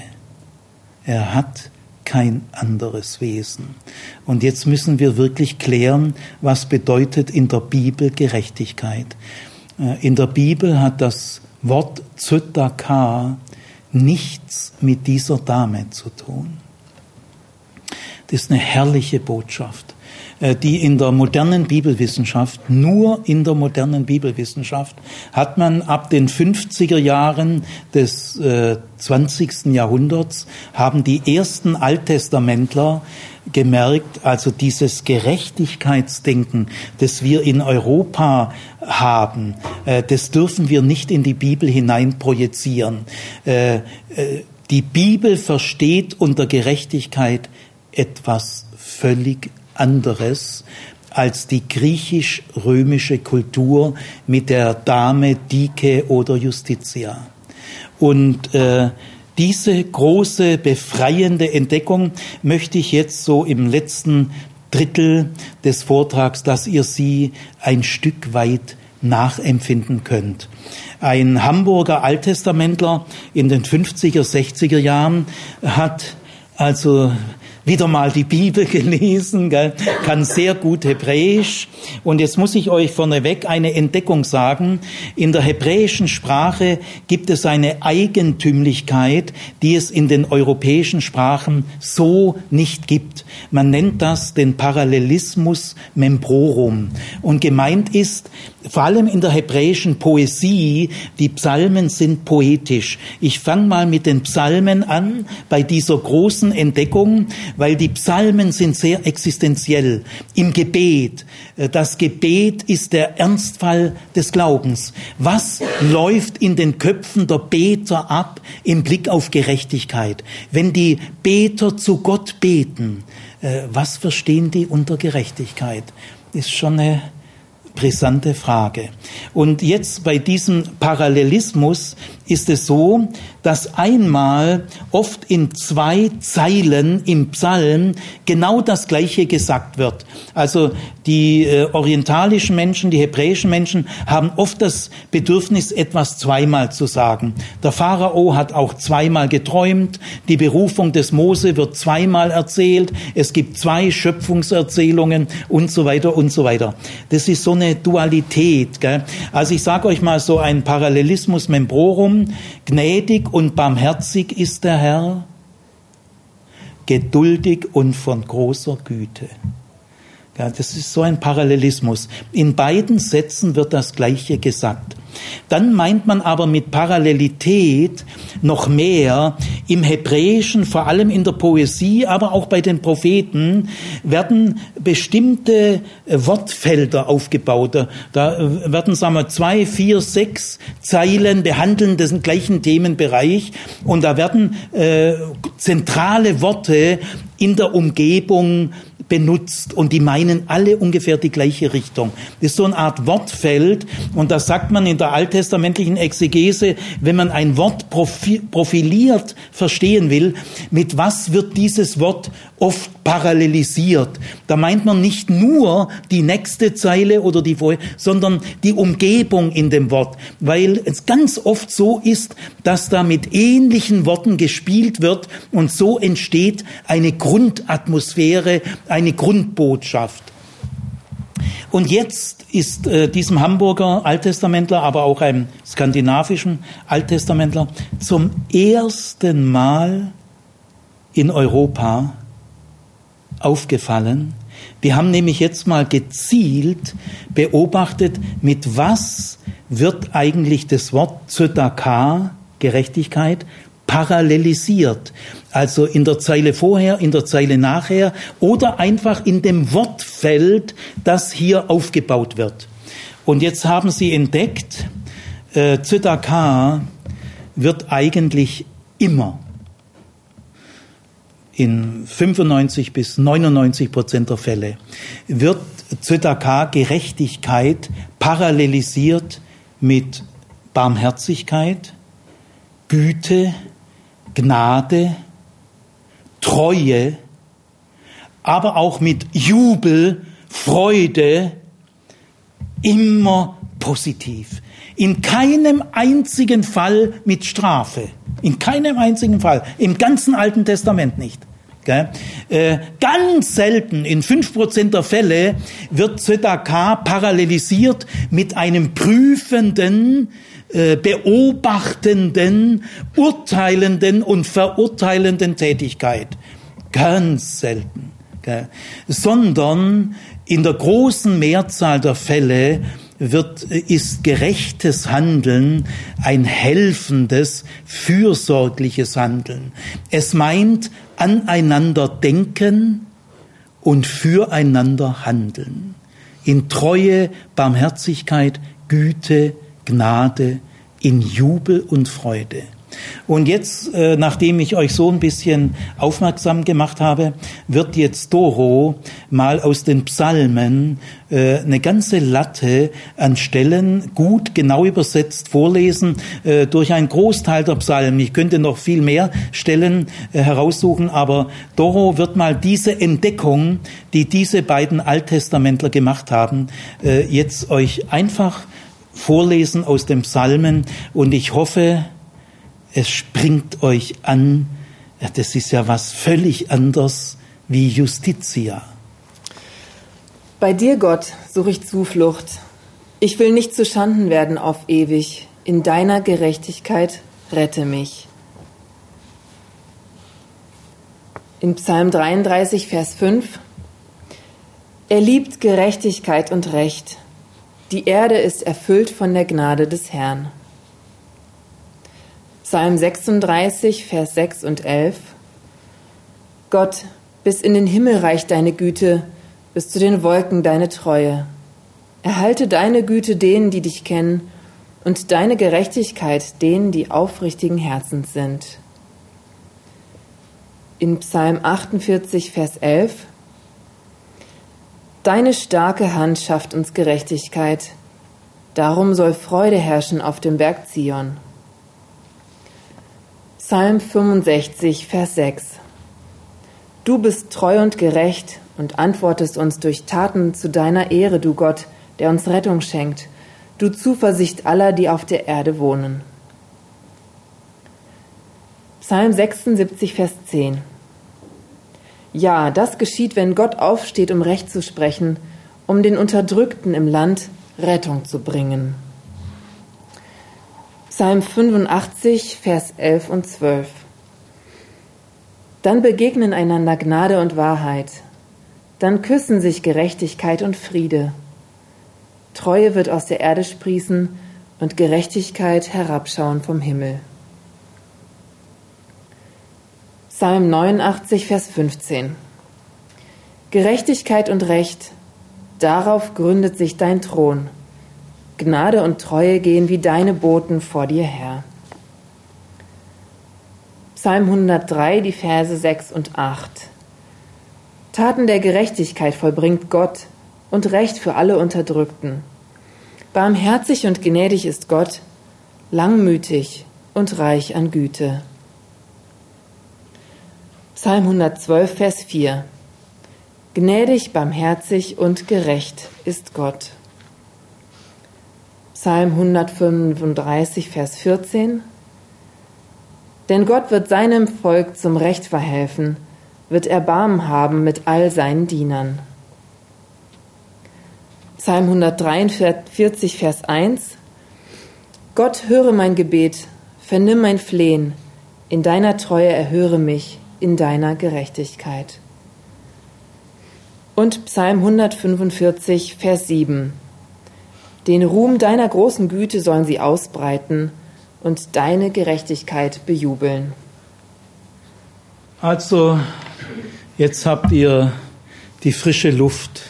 Er hat kein anderes Wesen. Und jetzt müssen wir wirklich klären, was bedeutet in der Bibel Gerechtigkeit. Äh, in der Bibel hat das Wort Zytaka nichts mit dieser Dame zu tun. Das ist eine herrliche Botschaft. Äh, die in der modernen Bibelwissenschaft, nur in der modernen Bibelwissenschaft, hat man ab den 50er Jahren des äh, 20. Jahrhunderts, haben die ersten Alttestamentler gemerkt, also dieses Gerechtigkeitsdenken, das wir in Europa haben, äh, das dürfen wir nicht in die Bibel hinein projizieren. Äh, äh, die Bibel versteht unter Gerechtigkeit etwas völlig anderes als die griechisch-römische Kultur mit der Dame, Dike oder Justitia. Und äh, diese große befreiende Entdeckung möchte ich jetzt so im letzten Drittel des Vortrags, dass ihr sie ein Stück weit nachempfinden könnt. Ein Hamburger Alttestamentler in den 50er, 60er Jahren hat also wieder mal die Bibel gelesen, gell? kann sehr gut Hebräisch. Und jetzt muss ich euch vorneweg eine Entdeckung sagen. In der hebräischen Sprache gibt es eine Eigentümlichkeit, die es in den europäischen Sprachen so nicht gibt. Man nennt das den Parallelismus membrorum. Und gemeint ist, vor allem in der hebräischen Poesie, die Psalmen sind poetisch. Ich fange mal mit den Psalmen an, bei dieser großen Entdeckung, weil die Psalmen sind sehr existenziell. Im Gebet, äh, das Gebet ist der Ernstfall des Glaubens. Was läuft in den Köpfen der Beter ab im Blick auf Gerechtigkeit? Wenn die Beter zu Gott beten, äh, was verstehen die unter Gerechtigkeit? Ist schon eine brisante Frage. Und jetzt bei diesem Parallelismus ist es so, dass einmal oft in zwei Zeilen im Psalm genau das Gleiche gesagt wird. Also die äh, orientalischen Menschen, die hebräischen Menschen haben oft das Bedürfnis, etwas zweimal zu sagen. Der Pharao hat auch zweimal geträumt, die Berufung des Mose wird zweimal erzählt, es gibt zwei Schöpfungserzählungen und so weiter und so weiter. Das ist so eine Dualität. Gell? Also ich sage euch mal so ein Parallelismus membrorum, gnädig und barmherzig ist der Herr, geduldig und von großer Güte. Ja, das ist so ein Parallelismus. In beiden Sätzen wird das Gleiche gesagt. Dann meint man aber mit Parallelität noch mehr. Im Hebräischen, vor allem in der Poesie, aber auch bei den Propheten, werden bestimmte äh, Wortfelder aufgebaut. Da äh, werden, sagen wir, zwei, vier, sechs Zeilen behandeln diesen gleichen Themenbereich und da werden äh, zentrale Worte in der Umgebung benutzt und die meinen alle ungefähr die gleiche Richtung. Das ist so eine Art Wortfeld und das sagt man in der alttestamentlichen Exegese, wenn man ein Wort profiliert verstehen will, mit was wird dieses Wort oft parallelisiert. Da meint man nicht nur die nächste Zeile oder die vorher, sondern die Umgebung in dem Wort, weil es ganz oft so ist, dass da mit ähnlichen Worten gespielt wird und so entsteht eine Grundatmosphäre, eine Grundbotschaft. Und jetzt ist äh, diesem Hamburger Alttestamentler, aber auch einem skandinavischen Alttestamentler zum ersten Mal in Europa aufgefallen. Wir haben nämlich jetzt mal gezielt beobachtet, mit was wird eigentlich das Wort Zödaka, Gerechtigkeit, parallelisiert. Also in der Zeile vorher, in der Zeile nachher oder einfach in dem Wortfeld, das hier aufgebaut wird. Und jetzt haben Sie entdeckt, äh, Zödaka wird eigentlich immer in 95 bis 99 Prozent der Fälle wird Zödaka Gerechtigkeit parallelisiert mit Barmherzigkeit, Güte, Gnade, Treue, aber auch mit Jubel, Freude, immer positiv. In keinem einzigen Fall mit Strafe. In keinem einzigen Fall. Im ganzen Alten Testament nicht. Äh, ganz selten, in fünf Prozent der Fälle, wird Zedakah parallelisiert mit einem prüfenden, äh, beobachtenden, urteilenden und verurteilenden Tätigkeit. Ganz selten. Sondern in der großen Mehrzahl der Fälle wird, ist gerechtes Handeln ein helfendes, fürsorgliches Handeln. Es meint aneinander denken und füreinander handeln. In Treue, Barmherzigkeit, Güte, Gnade, in Jubel und Freude. Und jetzt, äh, nachdem ich euch so ein bisschen aufmerksam gemacht habe, wird jetzt Doro mal aus den Psalmen äh, eine ganze Latte an Stellen gut, genau übersetzt vorlesen äh, durch einen Großteil der Psalmen. Ich könnte noch viel mehr Stellen heraussuchen, aber Doro wird mal diese Entdeckung, die diese beiden Alttestamentler gemacht haben, jetzt euch einfach vorlesen aus den Psalmen und ich hoffe, es springt euch an, das ist ja was völlig anderes wie Justitia. Bei dir, Gott, suche ich Zuflucht. Ich will nicht zu Schanden werden auf ewig. In deiner Gerechtigkeit rette mich. In Psalm 33, Vers 5. Er liebt Gerechtigkeit und Recht. Die Erde ist erfüllt von der Gnade des Herrn. Psalm 36, Vers 6 und 11. Gott, bis in den Himmel reicht deine Güte, bis zu den Wolken deine Treue. Erhalte deine Güte denen, die dich kennen, und deine Gerechtigkeit denen, die aufrichtigen Herzens sind. In Psalm 48, Vers 11. Deine starke Hand schafft uns Gerechtigkeit. Darum soll Freude herrschen auf dem Berg Zion. Psalm 65, Vers 6. Du bist treu und gerecht und antwortest uns durch Taten zu deiner Ehre, du Gott, der uns Rettung schenkt, du Zuversicht aller, die auf der Erde wohnen. Psalm 76, Vers 10. Ja, das geschieht, wenn Gott aufsteht, um Recht zu sprechen, um den Unterdrückten im Land Rettung zu bringen. Psalm 85, Vers 11 und 12. Dann begegnen einander Gnade und Wahrheit. Dann küssen sich Gerechtigkeit und Friede. Treue wird aus der Erde sprießen und Gerechtigkeit herabschauen vom Himmel. Psalm 89, Vers 15. Gerechtigkeit und Recht, darauf gründet sich dein Thron. Gnade und Treue gehen wie deine Boten vor dir her. Psalm 103, die Verse 6 und 8. Taten der Gerechtigkeit vollbringt Gott und Recht für alle Unterdrückten. Barmherzig und gnädig ist Gott, langmütig und reich an Güte. Psalm 112, Vers 4 Gnädig, barmherzig und gerecht ist Gott. Psalm 135, Vers 14 Denn Gott wird seinem Volk zum Recht verhelfen, wird Erbarmen haben mit all seinen Dienern. Psalm 143, Vers 1 Gott höre mein Gebet, vernimm mein Flehen, in deiner Treue erhöre mich, in deiner Gerechtigkeit. Und Psalm 145, Vers 7 Den Ruhm deiner großen Güte sollen sie ausbreiten und deine Gerechtigkeit bejubeln. Also, jetzt habt ihr die frische Luft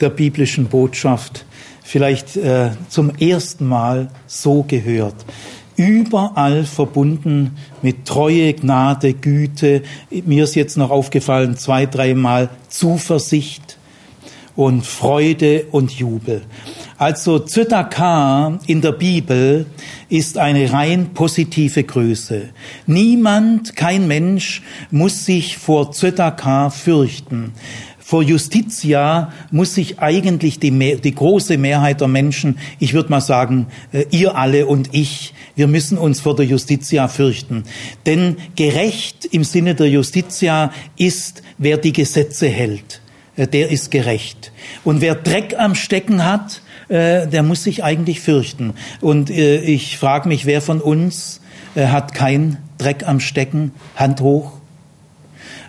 der biblischen Botschaft vielleicht äh, zum ersten Mal so gehört. Überall verbunden mit Treue, Gnade, Güte. Mir ist jetzt noch aufgefallen, zwei, dreimal Zuversicht und Freude und Jubel. Also Zytaka in der Bibel ist eine rein positive Größe. Niemand, kein Mensch muss sich vor Zytaka fürchten. Vor Justitia muss sich eigentlich die, die große Mehrheit der Menschen, ich würde mal sagen, äh, ihr alle und ich, wir müssen uns vor der Justitia fürchten. Denn gerecht im Sinne der Justitia ist, wer die Gesetze hält. Äh, der ist gerecht. Und wer Dreck am Stecken hat, äh, der muss sich eigentlich fürchten. Und ich frage mich, wer von uns hat kein Dreck am Stecken? Hand hoch.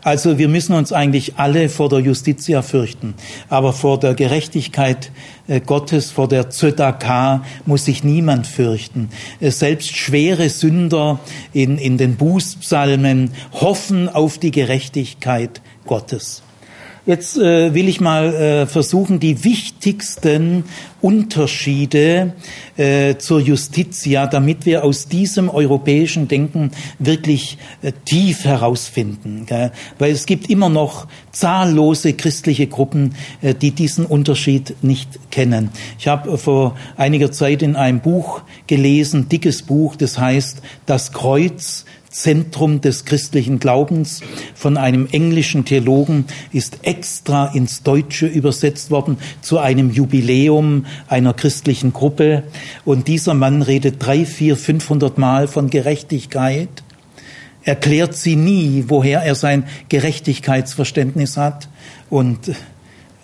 Also wir müssen uns eigentlich alle vor der Justitia fürchten. Aber vor der Gerechtigkeit äh, Gottes, vor der Zödaka muss sich niemand fürchten. Äh, selbst schwere Sünder in, in den Bußpsalmen hoffen auf die Gerechtigkeit Gottes. Jetzt äh, will ich mal äh, versuchen, die wichtigsten Unterschiede äh, zur Justitia, damit wir aus diesem europäischen Denken wirklich äh, tief herausfinden. Gell? Weil es gibt immer noch zahllose christliche Gruppen, äh, die diesen Unterschied nicht kennen. Ich habe vor einiger Zeit in einem Buch gelesen, dickes Buch, das heißt Das Kreuz Zentrum des christlichen Glaubens von einem englischen Theologen ist extra ins Deutsche übersetzt worden zu einem Jubiläum einer christlichen Gruppe. Und dieser Mann redet drei, vier, fünfhundert Mal von Gerechtigkeit, erklärt sie nie, woher er sein Gerechtigkeitsverständnis hat und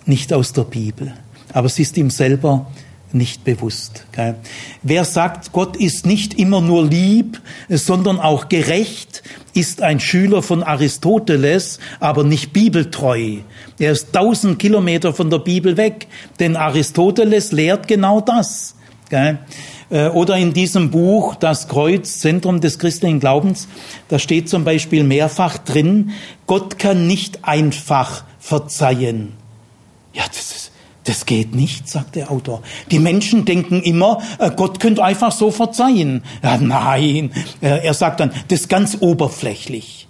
nicht aus der Bibel. Aber es ist ihm selber nicht bewusst. Gell? Wer sagt, Gott ist nicht immer nur lieb, sondern auch gerecht, ist ein Schüler von Aristoteles, aber nicht bibeltreu. Er ist tausend Kilometer von der Bibel weg, denn Aristoteles lehrt genau das. Gell? Äh, oder in diesem Buch Das Kreuz, Zentrum des christlichen Glaubens, da steht zum Beispiel mehrfach drin, Gott kann nicht einfach verzeihen. Ja, das ist das geht nicht, sagt der Autor. Die Menschen denken immer, äh, Gott könnte einfach so verzeihen. Ja, nein, äh, er sagt dann, das ist ganz oberflächlich.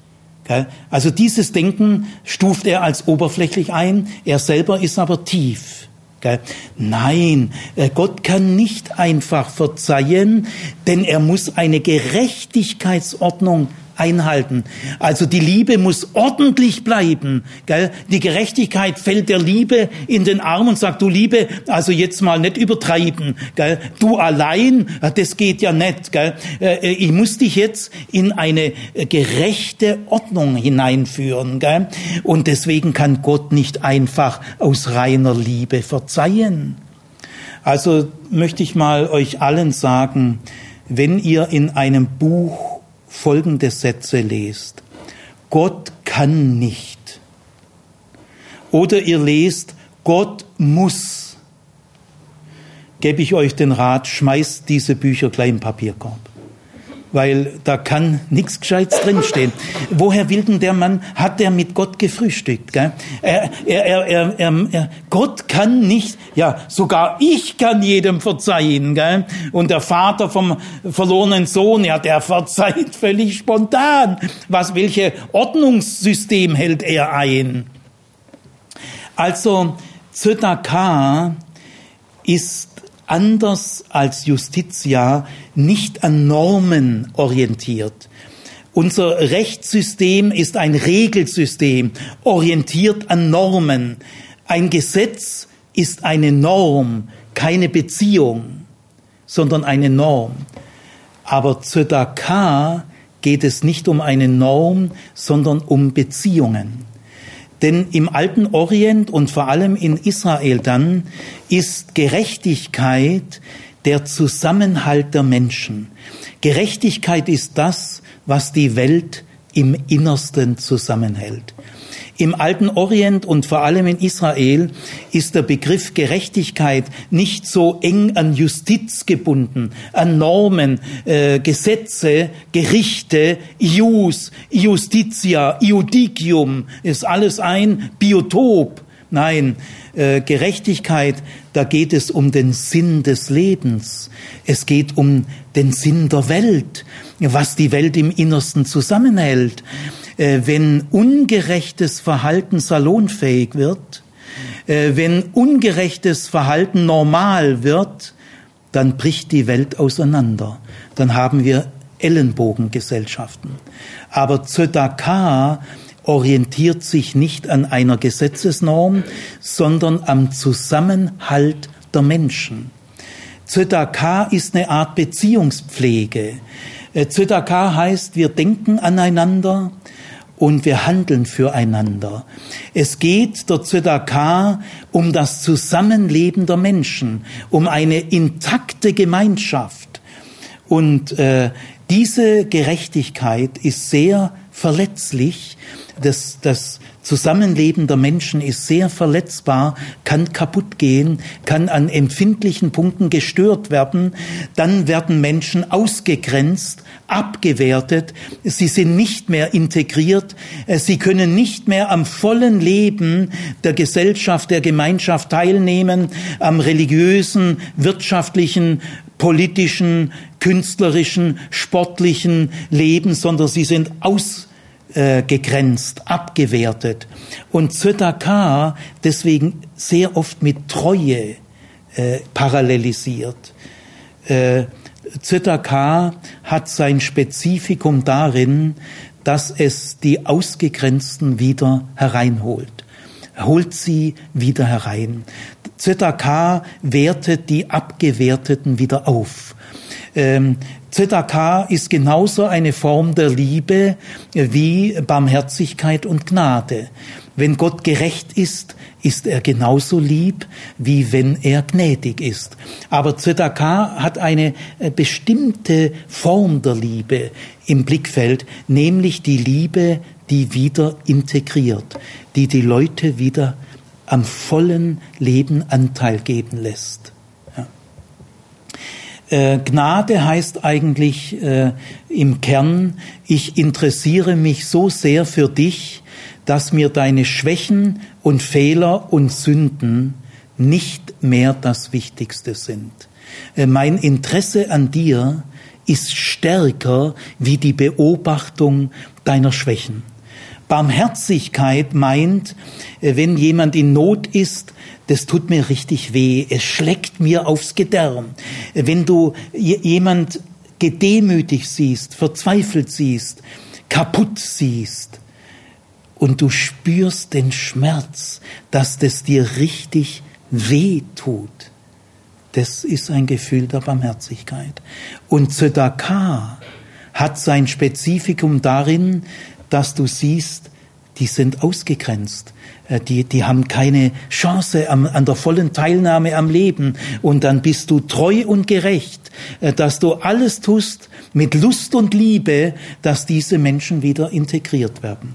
Also dieses Denken stuft er als oberflächlich ein, er selber ist aber tief. Nein, äh, Gott kann nicht einfach verzeihen, denn er muss eine Gerechtigkeitsordnung einhalten. Also die Liebe muss ordentlich bleiben. Gell? Die Gerechtigkeit fällt der Liebe in den Arm und sagt, du Liebe, also jetzt mal nicht übertreiben. Gell? Du allein, das geht ja nicht. Gell? Äh, ich muss dich jetzt in eine gerechte Ordnung hineinführen. Gell? Und deswegen kann Gott nicht einfach aus reiner Liebe verzeihen. Also möchte ich mal euch allen sagen, wenn ihr in einem Buch folgende Sätze lest. Gott kann nicht. Oder ihr lest, Gott muss. Gebe ich euch den Rat, schmeißt diese Bücher gleich im Papierkorb weil da kann nichts Gescheites drinstehen. Woher will denn der Mann, hat der mit Gott gefrühstückt? Gell? Er, er, er, er, Gott kann nicht, ja, sogar ich kann jedem verzeihen. Gell? Und der Vater vom verlorenen Sohn, ja, der verzeiht völlig spontan. Was, welche Ordnungssystem hält er ein? Also Zödaka ist anders als Justitia nicht an Normen orientiert. Unser Rechtssystem ist ein Regelsystem, orientiert an Normen. Ein Gesetz ist eine Norm, keine Beziehung, sondern eine Norm. Aber Zödaka geht es nicht um eine Norm, sondern um Beziehungen. Denn im alten Orient und vor allem in Israel dann ist Gerechtigkeit der Zusammenhalt der Menschen. Gerechtigkeit ist das, was die Welt im Innersten zusammenhält. Im alten Orient und vor allem in Israel ist der Begriff Gerechtigkeit nicht so eng an Justiz gebunden, an Normen, äh, Gesetze, Gerichte, Ius, Justitia, Iudicium, ist alles ein Biotop. Nein, äh, Gerechtigkeit, da geht es um den Sinn des Lebens. Es geht um den Sinn der Welt, was die Welt im Innersten zusammenhält. Äh, wenn ungerechtes Verhalten salonfähig wird, äh, wenn ungerechtes Verhalten normal wird, dann bricht die Welt auseinander. Dann haben wir Ellenbogengesellschaften. Aber Zödaka orientiert sich nicht an einer Gesetzesnorm, sondern am Zusammenhalt der Menschen. Zödaka ist eine Art Beziehungspflege. Äh, Zödaka heißt, wir denken aneinander, und wir handeln füreinander. Es geht der Zedakah um das Zusammenleben der Menschen, um eine intakte Gemeinschaft. Und äh, diese Gerechtigkeit ist sehr verletzlich. Das, das Zusammenleben der Menschen ist sehr verletzbar, kann kaputt gehen, kann an empfindlichen Punkten gestört werden. Dann werden Menschen ausgegrenzt, abgewertet. Sie sind nicht mehr integriert. Sie können nicht mehr am vollen Leben der Gesellschaft, der Gemeinschaft teilnehmen, am religiösen, wirtschaftlichen, politischen, künstlerischen, sportlichen Leben, sondern sie sind aus äh, gegrenzt, abgewertet. Und Zödaka deswegen sehr oft mit Treue äh, parallelisiert. Äh, Zödaka hat sein Spezifikum darin, dass es die Ausgegrenzten wieder hereinholt. Holt sie wieder herein. Zödaka wertet die Abgewerteten wieder auf. Ähm, Zedakah ist genauso eine Form der Liebe wie Barmherzigkeit und Gnade. Wenn Gott gerecht ist, ist er genauso lieb, wie wenn er gnädig ist. Aber Zedakah hat eine äh, bestimmte Form der Liebe im Blickfeld, nämlich die Liebe, die wieder integriert, die die Leute wieder am vollen Leben Anteil geben lässt. Äh, Gnade heißt eigentlich äh, im Kern, ich interessiere mich so sehr für dich, dass mir deine Schwächen und Fehler und Sünden nicht mehr das Wichtigste sind. Äh, mein Interesse an dir ist stärker wie die Beobachtung deiner Schwächen. Barmherzigkeit meint, äh, wenn jemand in Not ist, das tut mir richtig weh, es schlägt mir aufs Gedärm. Wenn du jemand gedemütigt siehst, verzweifelt siehst, kaputt siehst und du spürst den Schmerz, dass das dir richtig weh tut, das ist ein Gefühl der Barmherzigkeit. Und Zedakah hat sein Spezifikum darin, dass du siehst, die sind ausgegrenzt. Äh, die, die haben keine Chance am, an der vollen Teilnahme am Leben. Und dann bist du treu und gerecht, äh, dass du alles tust mit Lust und Liebe, dass diese Menschen wieder integriert werden.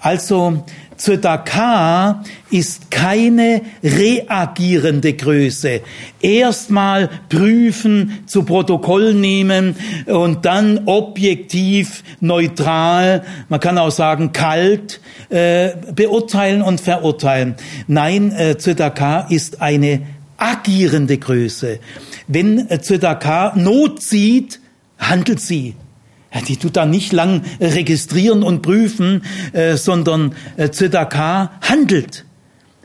Also Zödaka ist keine reagierende Größe. Erstmal prüfen, zu Protokoll nehmen und dann objektiv, neutral, man kann auch sagen kalt, äh, beurteilen und verurteilen. Nein, äh, Zödaka ist eine agierende Größe. Wenn äh, Zödaka Not sieht, handelt sie. Ja, die tut da nicht lang registrieren und prüfen, äh, sondern äh, Zedakah handelt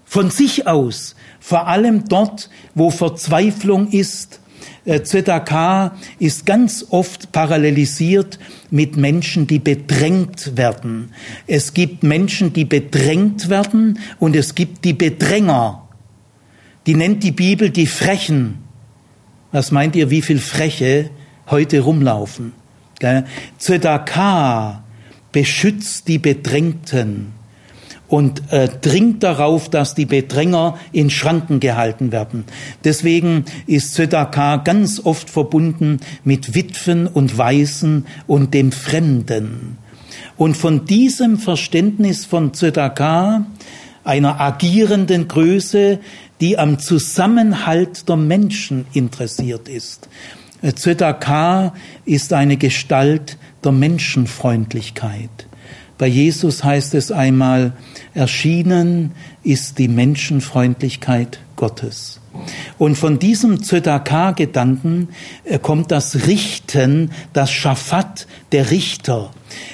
von sich aus, vor allem dort, wo Verzweiflung ist. Äh, ZAK ist ganz oft parallelisiert mit Menschen, die bedrängt werden. Es gibt Menschen, die bedrängt werden und es gibt die Bedränger. Die nennt die Bibel die Frechen. Was meint ihr, wie viel Freche heute rumlaufen? ZAK beschützt die Bedrängten und äh, dringt darauf, dass die Bedränger in Schranken gehalten werden. Deswegen ist Zedakah ganz oft verbunden mit Witwen und Waisen und dem Fremden. Und von diesem Verständnis von Zedakah, einer agierenden Größe, die am Zusammenhalt der Menschen interessiert ist. Zedakah ist eine Gestalt der Menschenfreundlichkeit. Bei Jesus heißt es einmal, erschienen ist die Menschenfreundlichkeit Gottes. Und von diesem Zödaka-Gedanken äh, kommt das Richten, das Schafat, der Richter.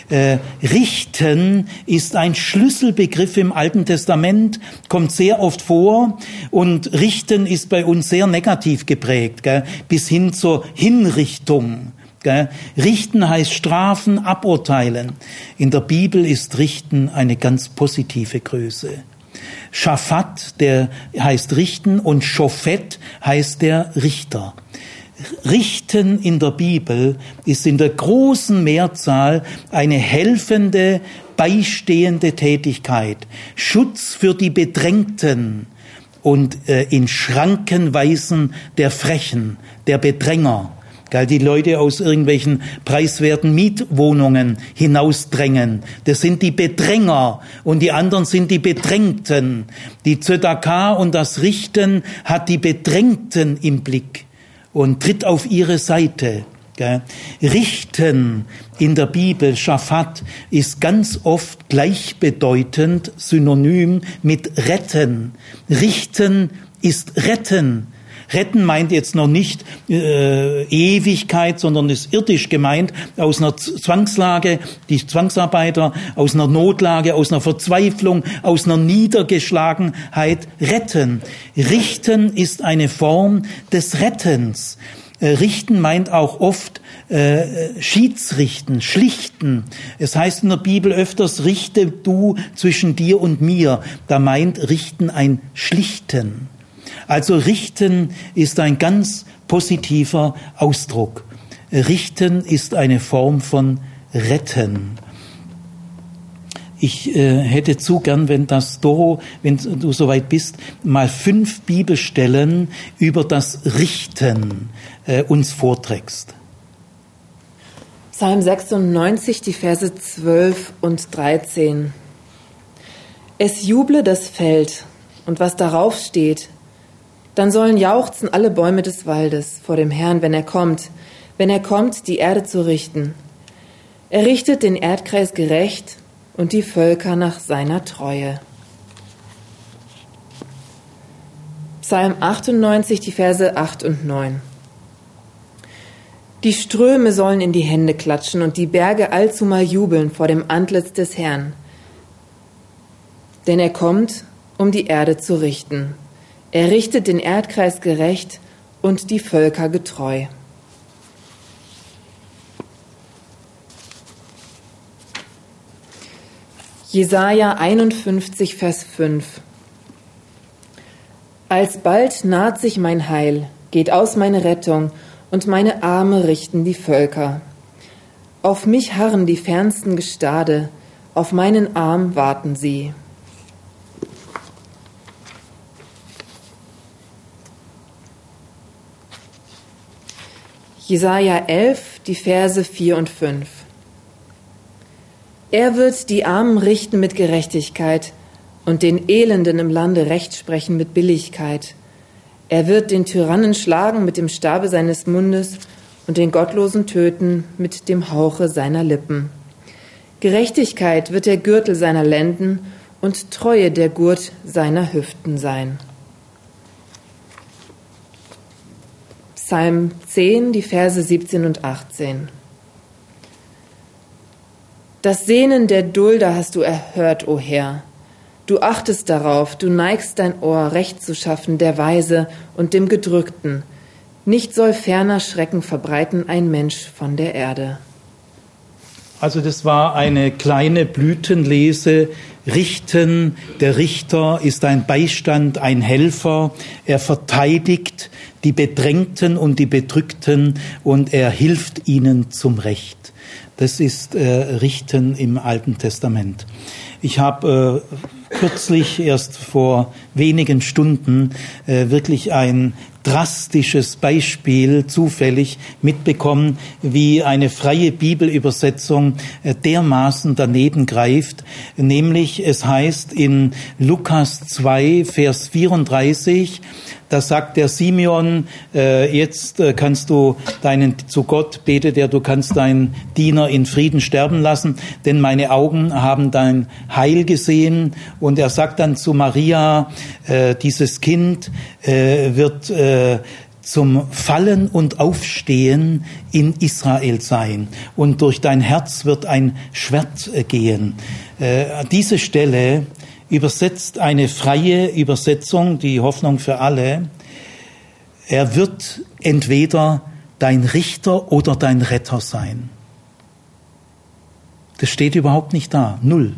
Äh, Richten ist ein Schlüsselbegriff im Alten Testament, kommt sehr oft vor und Richten ist bei uns sehr negativ geprägt, bis hin zur Hinrichtung. Richten heißt strafen, aburteilen. In der Bibel ist Richten eine ganz positive Größe. Schafat, der heißt richten und Schofet heißt der Richter. Richten in der Bibel ist in der großen Mehrzahl eine helfende, beistehende Tätigkeit, Schutz für die Bedrängten und äh, in Schranken weisen der Frechen, der Bedränger die Leute aus irgendwelchen preiswerten Mietwohnungen hinausdrängen. Das sind die Bedränger und die anderen sind die Bedrängten. Die Zödaka und das Richten hat die Bedrängten im Blick und tritt auf ihre Seite. Richten in der Bibel, Schafat, ist ganz oft gleichbedeutend, synonym mit retten. Richten ist retten. Retten meint jetzt noch nicht äh, Ewigkeit, sondern ist irdisch gemeint aus einer Zwangslage, die Zwangsarbeiter aus einer Notlage, aus einer Verzweiflung, aus einer Niedergeschlagenheit retten. Richten ist eine Form des Rettens. Äh, richten meint auch oft äh, Schiedsrichten, schlichten. Es heißt in der Bibel öfters, richte du zwischen dir und mir. Da meint richten ein Schlichten. Also richten ist ein ganz positiver Ausdruck. Richten ist eine Form von retten. Ich äh, hätte zu gern, wenn das Doro, wenn du soweit bist, mal fünf Bibelstellen über das Richten äh, uns vorträgst. Psalm 96, die Verse 12 und 13. Es juble das Feld und was darauf steht, dann sollen jauchzen alle Bäume des Waldes vor dem Herrn, wenn er kommt, wenn er kommt, die Erde zu richten. Er richtet den Erdkreis gerecht und die Völker nach seiner Treue. Psalm 98, die Verse 8 und 9. Die Ströme sollen in die Hände klatschen und die Berge allzumal jubeln vor dem Antlitz des Herrn. Denn er kommt, um die Erde zu richten. Er richtet den Erdkreis gerecht und die Völker getreu. Jesaja 51, Vers 5 Alsbald naht sich mein Heil, geht aus meine Rettung, und meine Arme richten die Völker. Auf mich harren die fernsten Gestade, auf meinen Arm warten sie. Jesaja 11, die Verse 4 und 5. Er wird die Armen richten mit Gerechtigkeit und den Elenden im Lande Recht sprechen mit Billigkeit. Er wird den Tyrannen schlagen mit dem Stabe seines Mundes und den Gottlosen töten mit dem Hauche seiner Lippen. Gerechtigkeit wird der Gürtel seiner Lenden und Treue der Gurt seiner Hüften sein. Psalm 10, die Verse 17 und 18. Das Sehnen der Dulder hast du erhört, o Herr. Du achtest darauf, du neigst dein Ohr, Recht zu schaffen der Weise und dem Gedrückten. Nicht soll ferner Schrecken verbreiten ein Mensch von der Erde. Also das war eine kleine Blütenlese. Richten, der Richter ist ein Beistand, ein Helfer. Er verteidigt die Bedrängten und die Bedrückten und er hilft ihnen zum Recht. Das ist äh, Richten im Alten Testament. Ich habe äh, kürzlich erst vor wenigen Stunden äh, wirklich ein drastisches Beispiel zufällig mitbekommen, wie eine freie Bibelübersetzung äh, dermaßen daneben greift. Nämlich es heißt in Lukas 2, Vers 34, da sagt der Simeon, äh, jetzt äh, kannst du deinen, zu Gott betet er, du kannst deinen Diener in Frieden sterben lassen, denn meine Augen haben dein Heil gesehen. Und er sagt dann zu Maria, äh, dieses Kind äh, wird äh, zum Fallen und Aufstehen in Israel sein und durch dein Herz wird ein Schwert äh, gehen. Äh, diese Stelle übersetzt eine freie Übersetzung, die Hoffnung für alle. Er wird entweder dein Richter oder dein Retter sein. Das steht überhaupt nicht da, null.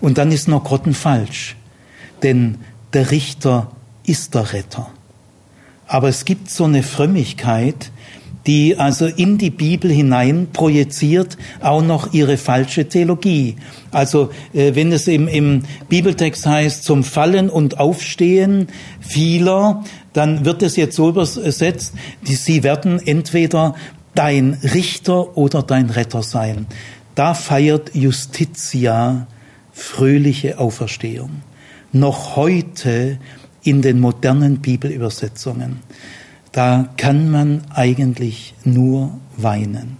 Und dann ist noch grottenfalsch, denn der Richter ist der Retter. Aber es gibt so eine Frömmigkeit, die also in die Bibel hinein projiziert auch noch ihre falsche Theologie. Also äh, wenn es im, im Bibeltext heißt, zum Fallen und Aufstehen vieler, dann wird es jetzt so übersetzt, die, sie werden entweder dein Richter oder dein Retter sein. Da feiert Justitia fröhliche Auferstehung. Noch heute in den modernen Bibelübersetzungen. Da kann man eigentlich nur weinen.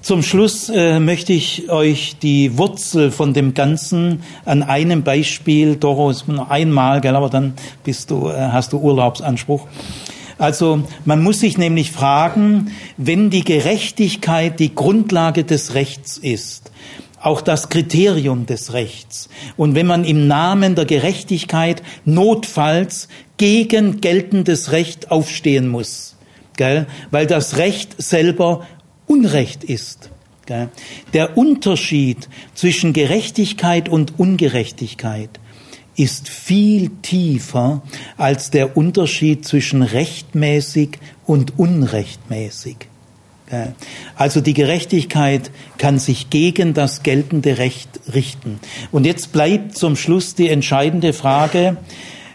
Zum Schluss äh, möchte ich euch die Wurzel von dem Ganzen an einem Beispiel, Doro, ist nur einmal, gell, aber dann bist du, äh, hast du Urlaubsanspruch. Also man muss sich nämlich fragen, wenn die Gerechtigkeit die Grundlage des Rechts ist, auch das Kriterium des Rechts. Und wenn man im Namen der Gerechtigkeit notfalls gegen geltendes Recht aufstehen muss, gell? weil das Recht selber Unrecht ist. Gell? Der Unterschied zwischen Gerechtigkeit und Ungerechtigkeit ist viel tiefer als der Unterschied zwischen rechtmäßig und unrechtmäßig. Also die Gerechtigkeit kann sich gegen das geltende Recht richten. Und jetzt bleibt zum Schluss die entscheidende Frage,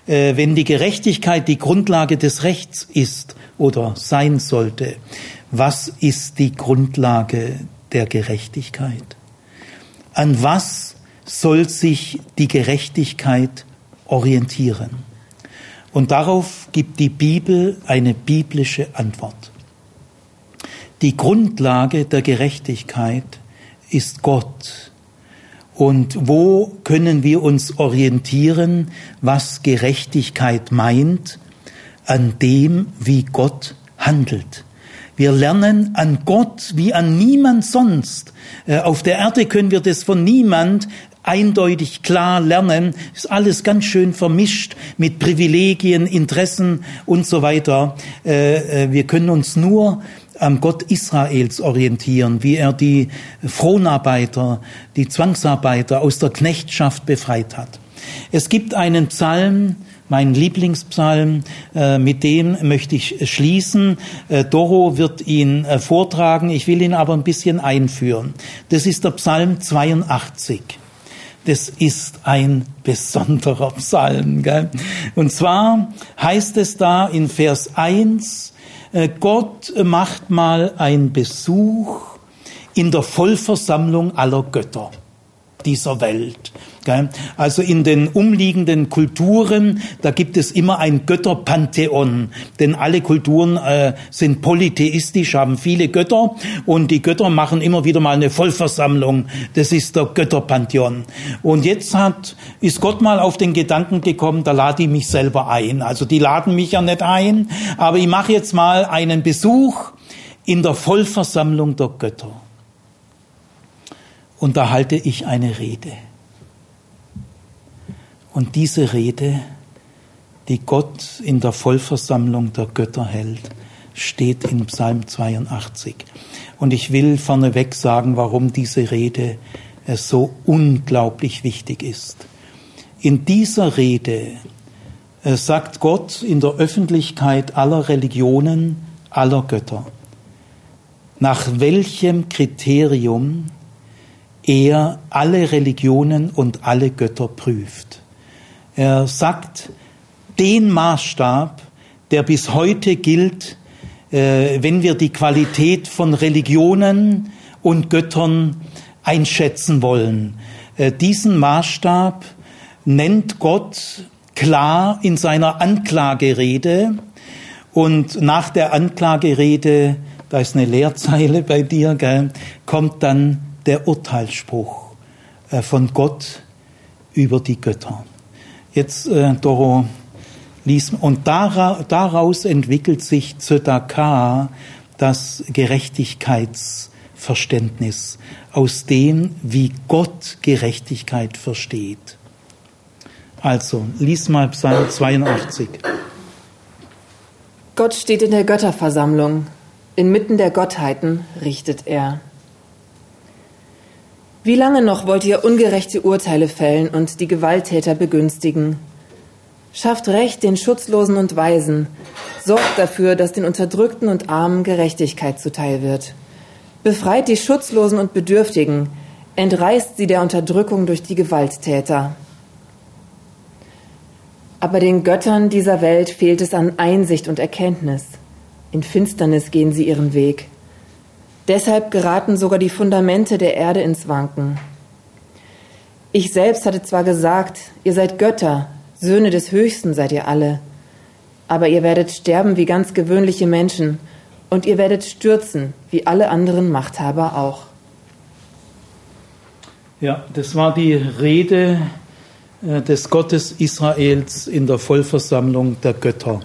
äh, wenn die Gerechtigkeit die Grundlage des Rechts ist oder sein sollte, was ist die Grundlage der Gerechtigkeit? An was soll sich die Gerechtigkeit orientieren? Und darauf gibt die Bibel eine biblische Antwort. Die Grundlage der Gerechtigkeit ist Gott. Und wo können wir uns orientieren, was Gerechtigkeit meint? An dem, wie Gott handelt. Wir lernen an Gott wie an niemand sonst. Äh, auf der Erde können wir das von niemand eindeutig klar lernen. Ist alles ganz schön vermischt mit Privilegien, Interessen und so weiter. Äh, äh, wir können uns nur am Gott Israels orientieren, wie er die Fronarbeiter, die Zwangsarbeiter aus der Knechtschaft befreit hat. Es gibt einen Psalm, mein Lieblingspsalm, äh, mit dem möchte ich schließen. Äh, Doro wird ihn äh, vortragen, ich will ihn aber ein bisschen einführen. Das ist der Psalm 82. Das ist ein besonderer Psalm. Gell? Und zwar heißt es da in Vers 1, äh, Gott macht mal einen Besuch in der Vollversammlung aller Götter dieser Welt. Also in den umliegenden Kulturen, da gibt es immer ein Götterpantheon, denn alle Kulturen äh, sind polytheistisch, haben viele Götter und die Götter machen immer wieder mal eine Vollversammlung. Das ist der Götterpantheon. Und jetzt hat, ist Gott mal auf den Gedanken gekommen, da lade ich mich selber ein. Also die laden mich ja nicht ein, aber ich mache jetzt mal einen Besuch in der Vollversammlung der Götter. Und da halte ich eine Rede. Und diese Rede, die Gott in der Vollversammlung der Götter hält, steht in Psalm 82. Und ich will vorneweg sagen, warum diese Rede äh, so unglaublich wichtig ist. In dieser Rede äh, sagt Gott in der Öffentlichkeit aller Religionen, aller Götter, nach welchem Kriterium er alle Religionen und alle Götter prüft. Er sagt, den Maßstab, der bis heute gilt, äh, wenn wir die Qualität von Religionen und Göttern einschätzen wollen. Äh, diesen Maßstab nennt Gott klar in seiner Anklagerede und nach der Anklagerede, da ist eine Leerzeile bei dir, gell, kommt dann der Urteilsspruch äh, von Gott über die Götter. Jetzt, äh, Doro, lies, und daraus entwickelt sich Zödaka das Gerechtigkeitsverständnis, aus dem, wie Gott Gerechtigkeit versteht. Also, lies mal Psalm 82. Gott steht in der Götterversammlung, inmitten der Gottheiten richtet er. Wie lange noch wollt ihr ungerechte Urteile fällen und die Gewalttäter begünstigen? Schafft Recht den Schutzlosen und Weisen, sorgt dafür, dass den Unterdrückten und Armen Gerechtigkeit zuteil wird. Befreit die Schutzlosen und Bedürftigen, entreißt sie der Unterdrückung durch die Gewalttäter. Aber den Göttern dieser Welt fehlt es an Einsicht und Erkenntnis. In Finsternis gehen sie ihren Weg. Deshalb geraten sogar die Fundamente der Erde ins Wanken. Ich selbst hatte zwar gesagt, ihr seid Götter, Söhne des Höchsten seid ihr alle, aber ihr werdet sterben wie ganz gewöhnliche Menschen und ihr werdet stürzen wie alle anderen Machthaber auch. Ja, das war die Rede äh, des Gottes Israels in der Vollversammlung der Götter.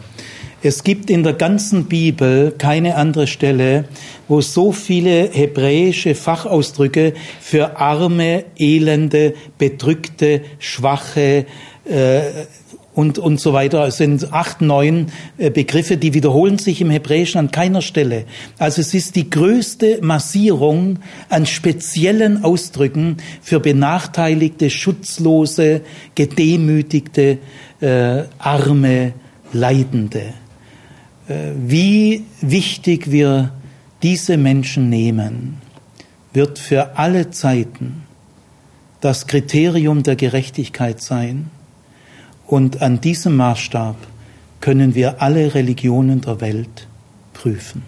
Es gibt in der ganzen Bibel keine andere Stelle, wo so viele hebräische Fachausdrücke für arme, elende, bedrückte, schwache äh, und, und so weiter. Es sind acht, neun äh, Begriffe, die wiederholen sich im Hebräischen an keiner Stelle. Also es ist die größte Massierung an speziellen Ausdrücken für benachteiligte, schutzlose, gedemütigte, äh, arme, Leidende. Wie wichtig wir diese Menschen nehmen, wird für alle Zeiten das Kriterium der Gerechtigkeit sein. Und an diesem Maßstab können wir alle Religionen der Welt prüfen.